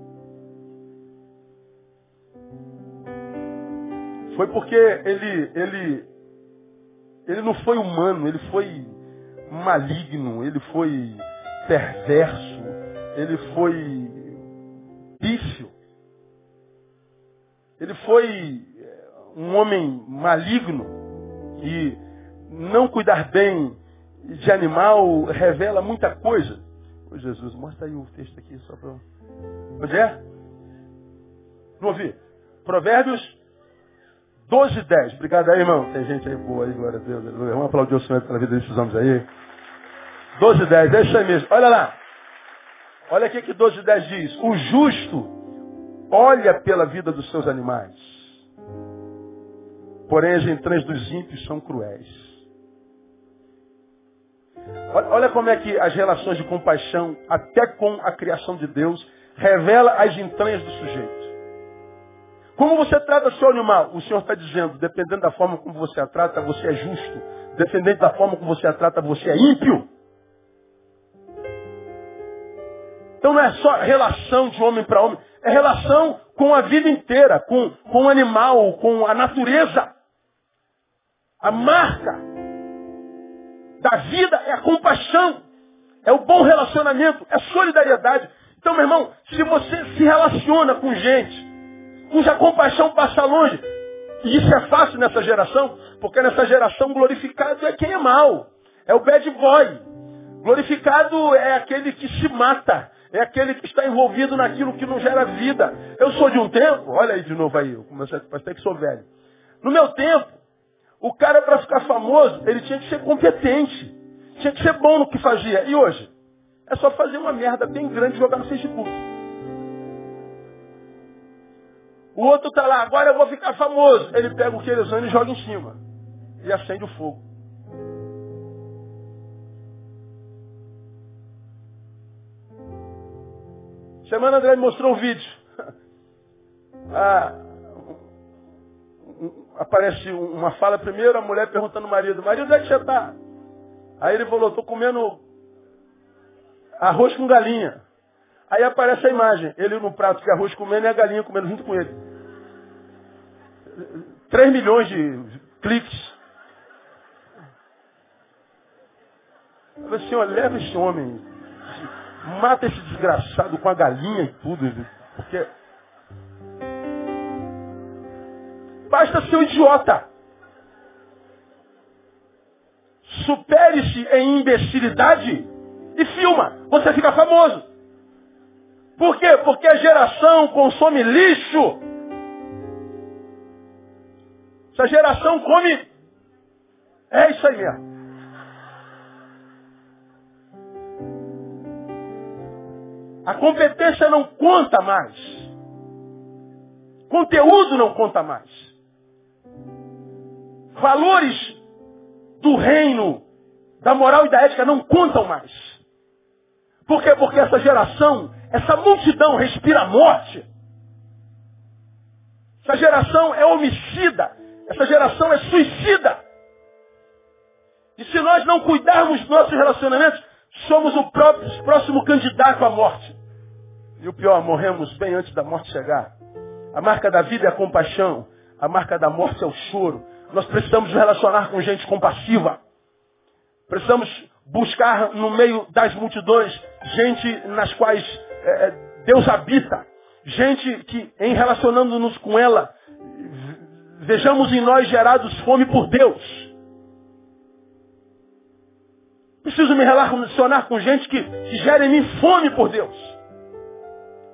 Foi porque ele, ele, ele não foi humano, ele foi maligno, ele foi perverso, ele foi pífio. Ele foi eh, um homem maligno e não cuidar bem de animal revela muita coisa. Ô Jesus, mostra aí o texto aqui só para. Onde é? Não ouvi. Provérbios 12, 10. Obrigado aí, irmão. Tem gente aí boa aí, glória a Deus. Vamos aplaudir o Senhor pela vida desses homens aí. 12, 10. É isso aí mesmo. Olha lá. Olha o que 12, 10 diz. O justo olha pela vida dos seus animais. Porém, as entranhas dos ímpios são cruéis. Olha como é que as relações de compaixão, até com a criação de Deus, revela as entranhas do sujeito. Como você trata o seu animal? O Senhor está dizendo, dependendo da forma como você a trata, você é justo. Dependendo da forma como você a trata, você é ímpio. Então não é só relação de homem para homem, é relação com a vida inteira, com, com o animal, com a natureza. A marca da vida é a compaixão, é o bom relacionamento, é solidariedade. Então, meu irmão, se você se relaciona com gente cuja compaixão passa longe, e isso é fácil nessa geração, porque nessa geração glorificado é quem é mal, é o bad boy. Glorificado é aquele que se mata, é aquele que está envolvido naquilo que não gera vida. Eu sou de um tempo, olha aí de novo aí, eu comecei a ter que sou velho. No meu tempo, o cara para ficar famoso, ele tinha que ser competente. Tinha que ser bom no que fazia. E hoje? É só fazer uma merda bem grande e jogar no Facebook. O outro está lá, agora eu vou ficar famoso. Ele pega o querosene e joga em cima. E acende o fogo. Semana André me mostrou um vídeo. [LAUGHS] Ah, aparece uma fala primeiro, a mulher perguntando ao marido, marido, onde é que você está? Aí ele falou, estou comendo arroz com galinha. Aí aparece a imagem, ele no prato de arroz comendo e a galinha comendo junto com ele. 3 milhões de cliques. Eu falei assim, olha, leva esse homem, mata esse desgraçado com a galinha e tudo, porque basta ser um idiota. Supere-se em imbecilidade e filma. Você fica famoso. Por quê? Porque a geração consome lixo. Essa geração come. É isso aí mesmo. A competência não conta mais. Conteúdo não conta mais. Valores do reino, da moral e da ética não contam mais. Por quê? Porque essa geração, essa multidão respira morte. Essa geração é homicida. Essa geração é suicida. E se nós não cuidarmos dos nossos relacionamentos, somos o próprio, próximo candidato à morte. E o pior, morremos bem antes da morte chegar. A marca da vida é a compaixão. A marca da morte é o choro. Nós precisamos nos relacionar com gente compassiva. Precisamos buscar no meio das multidões gente nas quais é, é Deus habita. Gente que, em relacionando-nos com ela, vejamos em nós gerados fome por Deus. Preciso me relacionar com gente que, que gera em mim fome por Deus.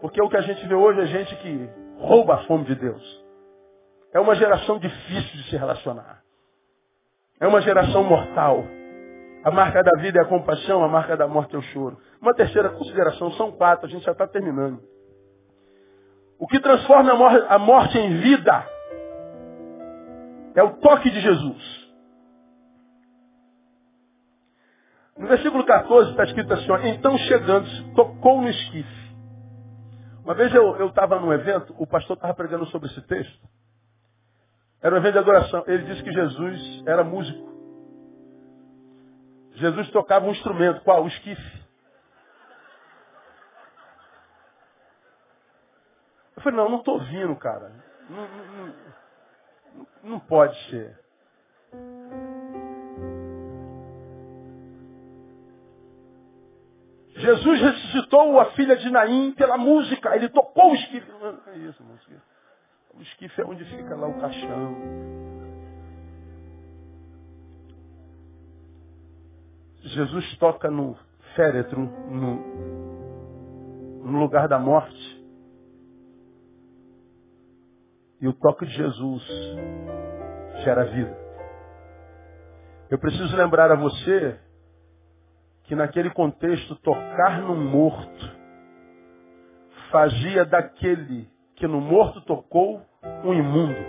Porque o que a gente vê hoje é gente que rouba a fome de Deus. É uma geração difícil de se relacionar. É uma geração mortal. A marca da vida é a compaixão, a marca da morte é o choro. Uma terceira consideração, são quatro, a gente já está terminando. O que transforma a morte em vida é o toque de Jesus. No versículo 14 está escrito assim, ó, então chegando, tocou no esquife. Uma vez eu estava num evento, o pastor estava pregando sobre esse texto. Era um evento de adoração. Ele disse que Jesus era músico. Jesus tocava um instrumento. Qual? O esquife. Eu falei, não, não estou ouvindo, cara. Não, não, não, não pode ser. Jesus ressuscitou a filha de Naim pela música. Ele tocou o esquife. É isso, música. O esquife é onde fica lá o caixão. Jesus toca no féretro, no, no lugar da morte. E o toque de Jesus gera vida. Eu preciso lembrar a você que naquele contexto tocar no morto fazia daquele que no morto tocou um imundo.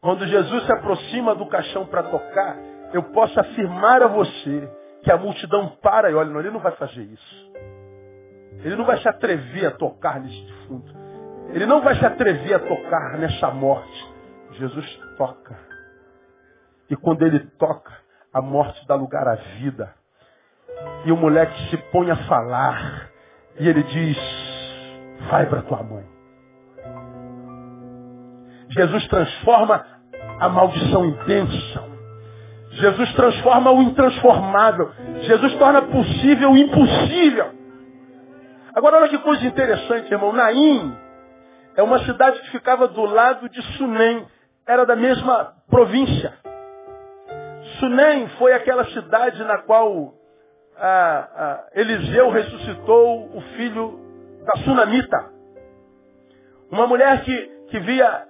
Quando Jesus se aproxima do caixão para tocar, eu posso afirmar a você que a multidão para e olha, não, ele não vai fazer isso. Ele não vai se atrever a tocar nesse defunto. Ele não vai se atrever a tocar nessa morte. Jesus toca. E quando ele toca, a morte dá lugar à vida. E o moleque se põe a falar. E ele diz, vai para tua mãe. Jesus transforma a maldição em bênção. Jesus transforma o intransformável. Jesus torna possível o impossível. Agora olha que coisa interessante, irmão. Naim é uma cidade que ficava do lado de Sunem. Era da mesma província. Sunem foi aquela cidade na qual ah, ah, Eliseu ressuscitou o filho da Sunamita. Uma mulher que, que via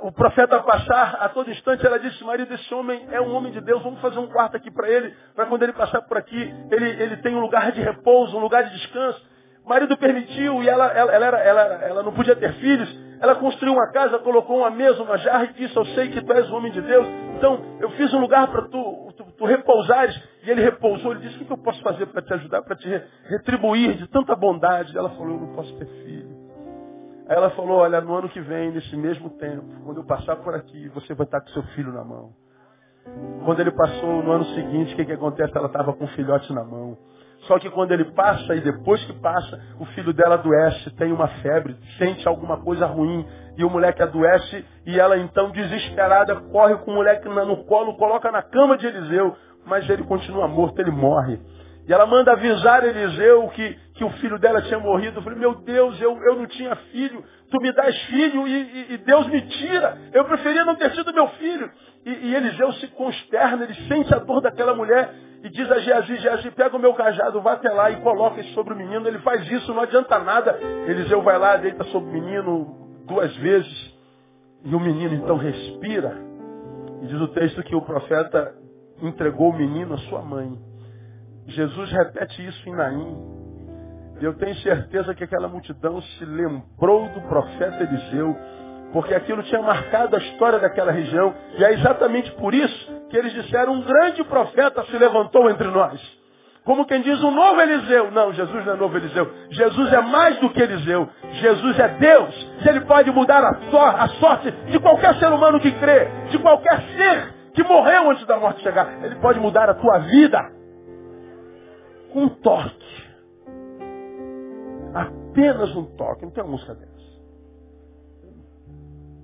o profeta passar a todo instante, ela disse, marido, esse homem é um homem de Deus, vamos fazer um quarto aqui para ele, para quando ele passar por aqui, ele, ele tem um lugar de repouso, um lugar de descanso. O marido permitiu e ela, ela, ela, era, ela, ela não podia ter filhos. Ela construiu uma casa, colocou uma mesa, uma jarra e disse, eu sei que tu és o homem de Deus, então eu fiz um lugar para tu, tu, tu, repousares. E ele repousou, ele disse, o que, que eu posso fazer para te ajudar, para te retribuir de tanta bondade? Ela falou, eu não posso ter filho. Aí ela falou, olha, no ano que vem, nesse mesmo tempo, quando eu passar por aqui, você vai estar com seu filho na mão. Quando ele passou no ano seguinte, o que, que acontece? Ela estava com o filhote na mão. Só que quando ele passa e depois que passa, o filho dela adoece, tem uma febre, sente alguma coisa ruim, e o moleque adoece, e ela então, desesperada, corre com o moleque no colo, coloca na cama de Eliseu, mas ele continua morto, ele morre. E ela manda avisar Eliseu que, que o filho dela tinha morrido. Eu falei, meu Deus, eu, eu não tinha filho. Tu me dás filho e, e, e Deus me tira. Eu preferia não ter sido meu filho. E, e, Eliseu se consterna, ele sente a dor daquela mulher diz a Geazi, Geazi, pega o meu cajado, vá até lá e coloca sobre o menino. Ele faz isso, não adianta nada. Eliseu vai lá, deita sobre o menino duas vezes. E o menino então respira. E diz o texto que o profeta entregou o menino à sua mãe. Jesus repete isso em Naim. Eu tenho certeza que aquela multidão se lembrou do profeta Eliseu, porque aquilo tinha marcado a história daquela região. E é exatamente por isso que eles disseram, um grande profeta se levantou entre nós. Como quem diz, um novo Eliseu. Não, Jesus não é novo Eliseu. Jesus é mais do que Eliseu. Jesus é Deus. Ele pode mudar a, sorte de qualquer ser humano que crê, de qualquer ser que morreu antes da morte chegar, ele pode mudar a tua vida com um toque. Apenas um toque. Não tem uma música dessa.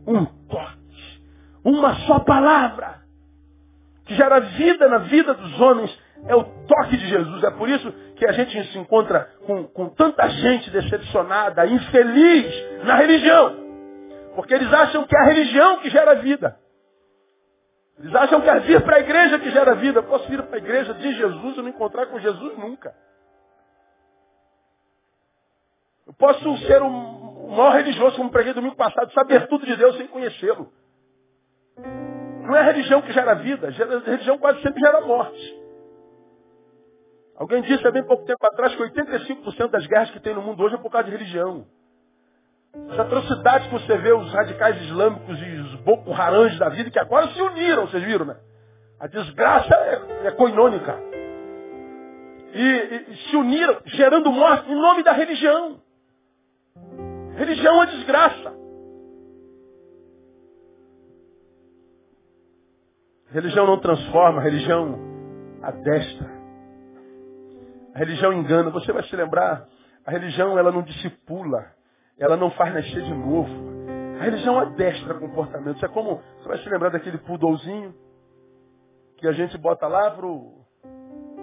Um toque. Uma só palavra. Que gera vida na vida dos homens. É o toque de Jesus. É por isso que a gente se encontra com, com tanta gente decepcionada, infeliz na religião. Porque eles acham que é a religião que gera vida. Eles acham que é vir para a igreja que gera vida. Eu posso vir para a igreja de Jesus e não encontrar com Jesus nunca. Eu posso ser o maior religioso, como preguei domingo passado, saber tudo de Deus sem conhecê-lo. Não é a religião que gera vida. A religião quase sempre gera morte. Alguém disse há bem pouco tempo atrás que 85% das guerras que tem no mundo hoje é por causa de religião. As atrocidades que você vê, os radicais islâmicos e os Boko Harangs da vida, que agora se uniram, vocês viram, né? A desgraça é, é coinônica. E, e, se uniram, gerando morte em nome da religião. Religião é desgraça. Religião não transforma, religião adestra. A religião engana. Você vai se lembrar, a religião ela não discipula ela não faz nascer de novo. A religião adestra comportamento. Isso é como, você vai se lembrar daquele pudolzinho que a gente bota lá pro,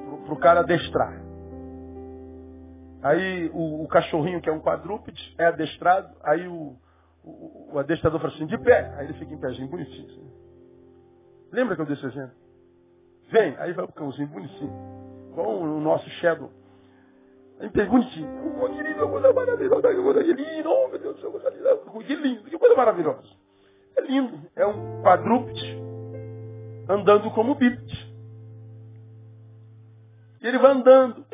pro, pro cara adestrar. Aí o, o, cachorrinho, que é um quadrúpede, é adestrado. Aí o, o, o, adestrador fala assim, de pé. Aí ele fica em pézinho, bonitinho. Assim. Lembra que eu dei esse exemplo? Vem, aí vai o cãozinho, bonitinho. Igual o nosso Shadow. Aí fez bonitinho. Oh, que lindo, coisa maravilhosa, que coisa lindo, oh, meu Deus do céu, linda, que lindo, que coisa maravilhosa. É lindo, é um quadrúpede andando como bípede. E ele vai andando,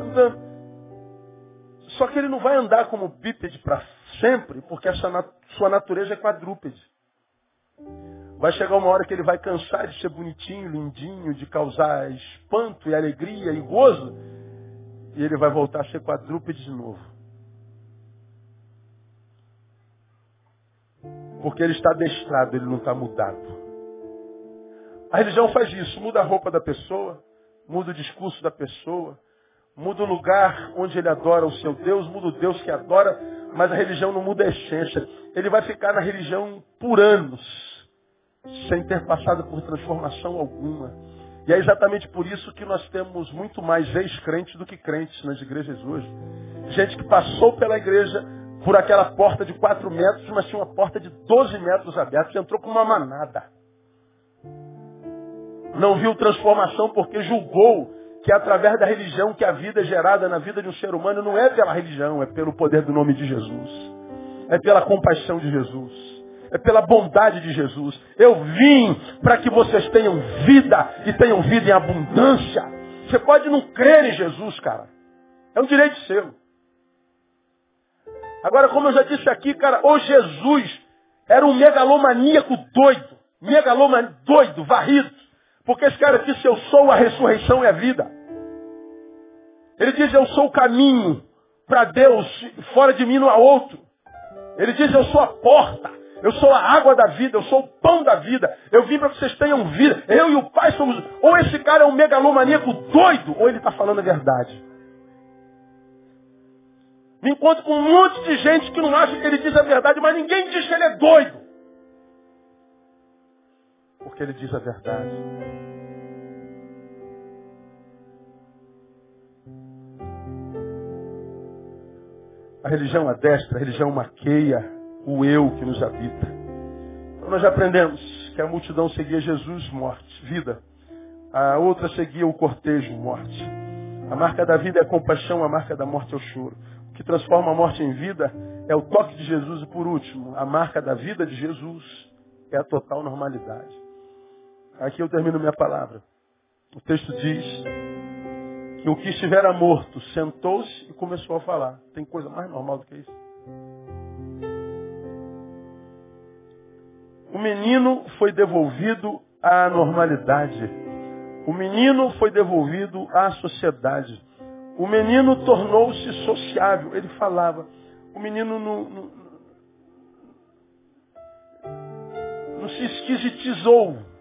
andando. Só que ele não vai andar como bípede para sempre, porque nat sua natureza é quadrúpede. Vai chegar uma hora que ele vai cansar de ser bonitinho, lindinho, de causar espanto e alegria e gozo, e ele vai voltar a ser quadrúpede de novo. Porque ele está adestrado, ele não está mudado. A religião faz isso, muda a roupa da pessoa, muda o discurso da pessoa, muda o lugar onde ele adora o seu Deus, muda o Deus que adora, mas a religião não muda a essência. Ele vai ficar na religião por anos. sem ter passado por transformação alguma. E é exatamente por isso que nós temos muito mais ex-crentes do que crentes nas igrejas hoje. Gente que passou pela igreja por aquela porta de 4 metros, mas tinha uma porta de 12 metros aberta, entrou com uma manada. Não viu transformação porque julgou que através da religião que a vida é gerada na vida de um ser humano não é pela religião, é pelo poder do nome de Jesus. É pela compaixão de Jesus é pela bondade de Jesus. Eu vim para que vocês tenham vida e tenham vida em abundância. Você pode não crer em Jesus, cara. É um direito seu. Agora, como eu já disse aqui, cara, o Jesus era um megalomaníaco doido. Megalomaníaco doido, varrido. Porque esse cara disse, eu sou a ressurreição e a vida. Ele diz, eu sou o caminho para Deus, fora de mim não há outro. Ele diz, eu sou a porta. Eu sou a água da vida, eu sou o pão da vida. Eu vim para que vocês tenham vida. Eu e o Pai somos. Ou esse cara é um megalomaníaco doido, ou ele está falando a verdade. Me encontro com um monte de gente que não acha que ele diz a verdade, mas ninguém diz que ele é doido. Porque ele diz a verdade. A religião adestra, a religião maqueia, o eu que nos habita. Então nós já aprendemos que a multidão seguia Jesus, morte, vida. A outra seguia o cortejo, morte. A marca da vida é a compaixão, a marca da morte é o choro. O que transforma a morte em vida é o toque de Jesus. E por último, a marca da vida de Jesus é a total normalidade. Aqui eu termino minha palavra. O texto diz que o que estivera morto sentou-se e começou a falar. Tem coisa mais normal do que isso? O menino foi devolvido à normalidade. O menino foi devolvido à sociedade. O menino tornou-se sociável. Ele falava. O menino não, não, não se esquisitizou.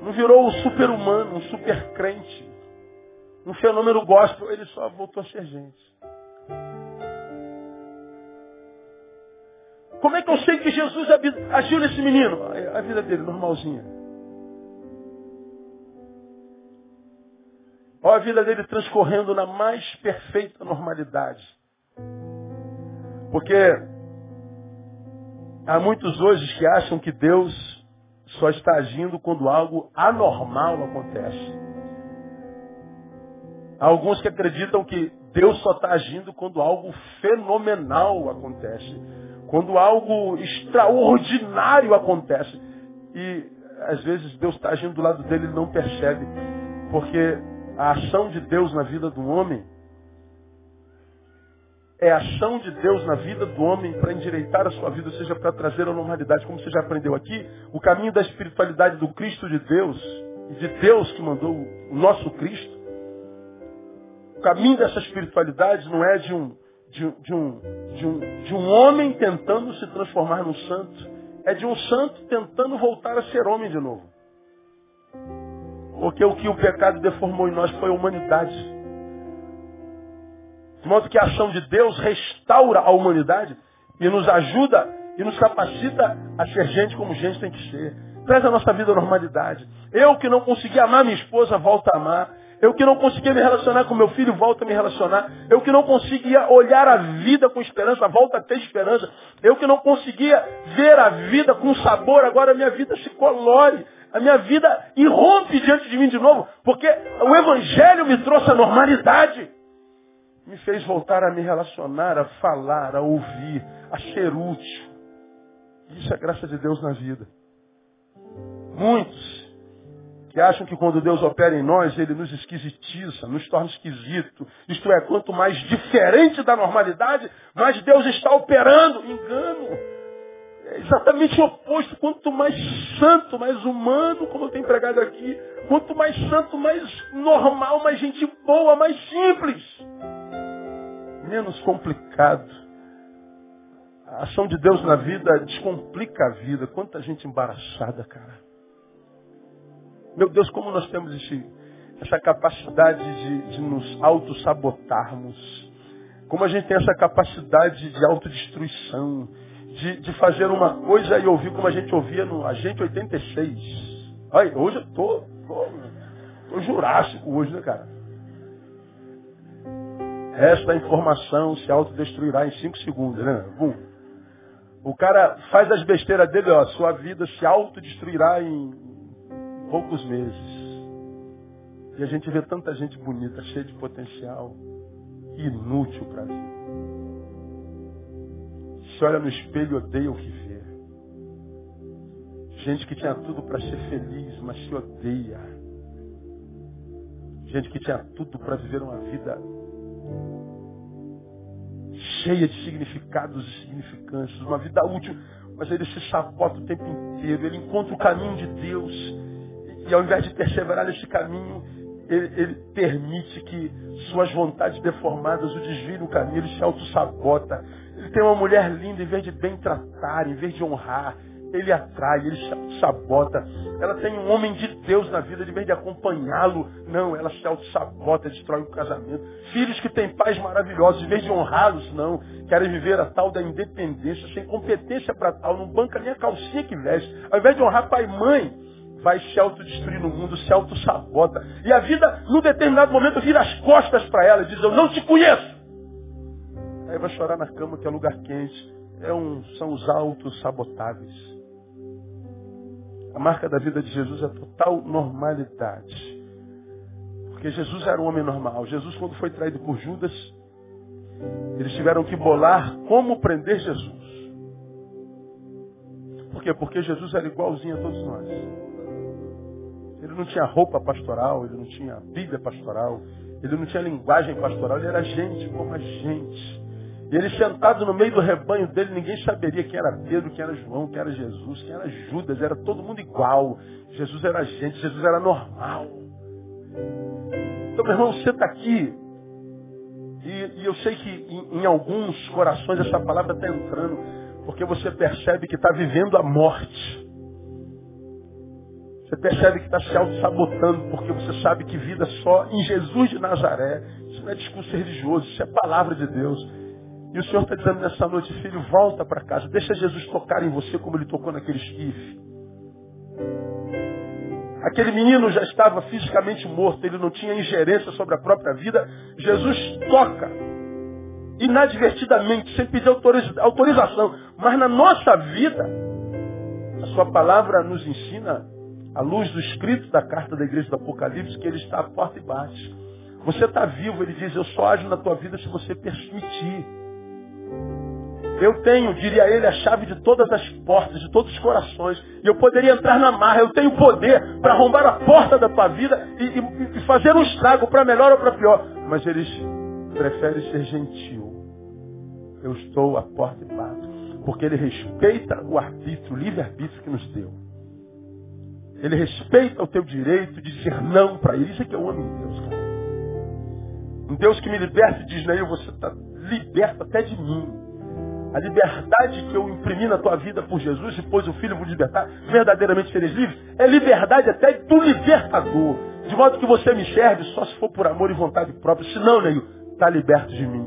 Não virou um super-humano, um super-crente. Um fenômeno gospel. Ele só voltou a ser gente. Como é que eu sei que Jesus agiu nesse menino? A vida dele, normalzinha. Olha a vida dele transcorrendo na mais perfeita normalidade. Porque há muitos hoje que acham que Deus só está agindo quando algo anormal acontece. Há alguns que acreditam que Deus só está agindo quando algo fenomenal acontece. Quando algo extraordinário acontece. E às vezes Deus está agindo do lado dele e não percebe. Porque a ação de Deus na vida do homem é a ação de Deus na vida do homem para endireitar a sua vida, ou seja, para trazer a normalidade. Como você já aprendeu aqui, o caminho da espiritualidade do Cristo de Deus, de Deus que mandou o nosso Cristo, o caminho dessa espiritualidade não é de um, de, de, um, de, um, de um homem tentando se transformar num santo. É de um santo tentando voltar a ser homem de novo. Porque o que o pecado deformou em nós foi a humanidade. De modo que a ação de Deus restaura a humanidade e nos ajuda e nos capacita a ser gente como gente tem que ser. Traz a nossa vida à normalidade. Eu que não consegui amar minha esposa, volto a amar. Eu que não conseguia me relacionar com meu filho, volto a me relacionar. Eu que não conseguia olhar a vida com esperança, volto a ter esperança. Eu que não conseguia ver a vida com sabor, agora a minha vida se colore. A minha vida irrompe diante de mim de novo, porque o Evangelho me trouxe a normalidade. Me fez voltar a me relacionar, a falar, a ouvir, a ser útil. Isso é graça de Deus na vida. Muitos que acham que quando Deus opera em nós, Ele nos esquisitiza, nos torna esquisito. Isto é, quanto mais diferente da normalidade, mais Deus está operando. Engano. É exatamente o oposto. Quanto mais santo, mais humano, como eu tenho pregado aqui, quanto mais santo, mais normal, mais gente boa, mais simples. Menos complicado. A ação de Deus na vida descomplica a vida. Quanta gente embaraçada, cara. Meu Deus, como nós temos esse, essa capacidade de, de nos auto-sabotarmos. Como a gente tem essa capacidade de autodestruição, de, de fazer uma coisa e ouvir como a gente ouvia no Agente 86. Olha, hoje eu tô, tô, tô jurássico hoje, né, cara? Esta informação se autodestruirá em cinco segundos, né? Bum. O cara faz as besteiras dele, ó, sua vida se autodestruirá em poucos meses. E a gente vê tanta gente bonita, cheia de potencial, inútil para a vida. Se olha no espelho odeia o que vê. Gente que tinha tudo para ser feliz, mas se odeia. Gente que tinha tudo para viver uma vida cheia de significados e significâncias, uma vida útil, mas ele se sapota o tempo inteiro, ele encontra o caminho de Deus, e ao invés de perseverar nesse caminho, ele, ele permite que suas vontades deformadas o desviem no caminho, ele se auto-sabota. Ele tem uma mulher linda, em vez de bem tratar, em vez de honrar, ele atrai, ele sabota. Ela tem um homem de Deus na vida, de vez de acompanhá-lo, não, ela se auto-sabota, destrói o casamento. Filhos que têm pais maravilhosos, em vez de honrá-los, não, querem viver a tal da independência, sem competência para tal, não banca nem a calcinha que veste. Ao invés de honrar pai e mãe, vai se autodestruir no mundo, se auto-sabota. E a vida, num determinado momento, vira as costas para ela e diz, eu não te conheço. Aí vai chorar na cama, que é lugar quente. É um, são os auto-sabotáveis. A marca da vida de Jesus é total normalidade. Porque Jesus era um homem normal. Jesus, quando foi traído por Judas, eles tiveram que bolar como prender Jesus. Por quê? Porque Jesus era igualzinho a todos nós. Ele não tinha roupa pastoral, ele não tinha Bíblia pastoral, ele não tinha linguagem pastoral, ele era gente como a gente. E ele sentado no meio do rebanho dele, ninguém saberia quem era Pedro, quem era João, quem era Jesus, quem era Judas, era todo mundo igual. Jesus era gente, Jesus era normal. Então, meu irmão, está aqui, e, e, eu sei que em, em alguns corações essa palavra está entrando, porque você percebe que está vivendo a morte. Você percebe que está se auto-sabotando, porque você sabe que vida só em Jesus de Nazaré. Isso não é discurso religioso, isso é palavra de Deus. E o Senhor está dizendo nessa noite, filho, volta para casa. Deixa Jesus tocar em você como ele tocou naquele esquife. Aquele menino já estava fisicamente morto, ele não tinha ingerência sobre a própria vida. Jesus toca, inadvertidamente, sem pedir autorização. Mas na nossa vida, a sua palavra nos ensina, à luz do escrito da carta da igreja do Apocalipse, que ele está à porta e bate. Você está vivo, ele diz, eu só ajo na tua vida se você permitir. Eu tenho, diria ele, a chave de todas as portas, de todos os corações. E eu poderia entrar na marra. Eu tenho poder para arrombar a porta da tua vida e, e, e fazer um estrago para melhor ou para pior. Mas eles preferem ser gentil. Eu estou à porta e bato. Porque ele respeita o arbítrio, o livre-arbítrio que nos deu. Ele respeita o teu direito de dizer não para ele. Isso é que é o homem de Deus, cara. Um Deus que me liberta e diz, Neil, você está liberto até de mim. A liberdade que eu imprimi na tua vida por Jesus, depois o Filho vos libertar, verdadeiramente seres livres, é liberdade até do libertador. De modo que você me serve só se for por amor e vontade própria. Se não, Neil, está liberto de mim.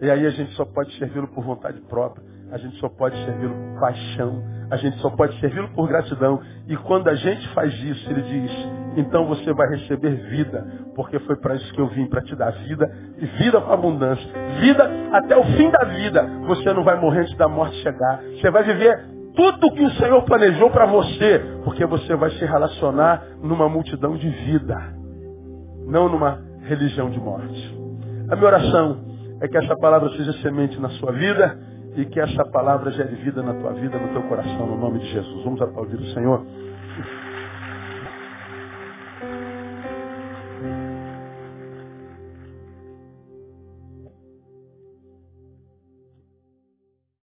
E aí a gente só pode servi-lo por vontade própria. A gente só pode servi-lo por paixão. A gente só pode servi-lo por gratidão. E quando a gente faz isso, ele diz, então você vai receber vida. Porque foi para isso que eu vim, para te dar vida. E vida com abundância. Vida até o fim da vida. Você não vai morrer antes da morte chegar. Você vai viver tudo o que o Senhor planejou para você. Porque você vai se relacionar numa multidão de vida. Não numa religião de morte. A minha oração é que essa palavra seja semente na sua vida e que essa palavra gere vida na tua vida, no teu coração, no nome de Jesus. Vamos aplaudir o Senhor.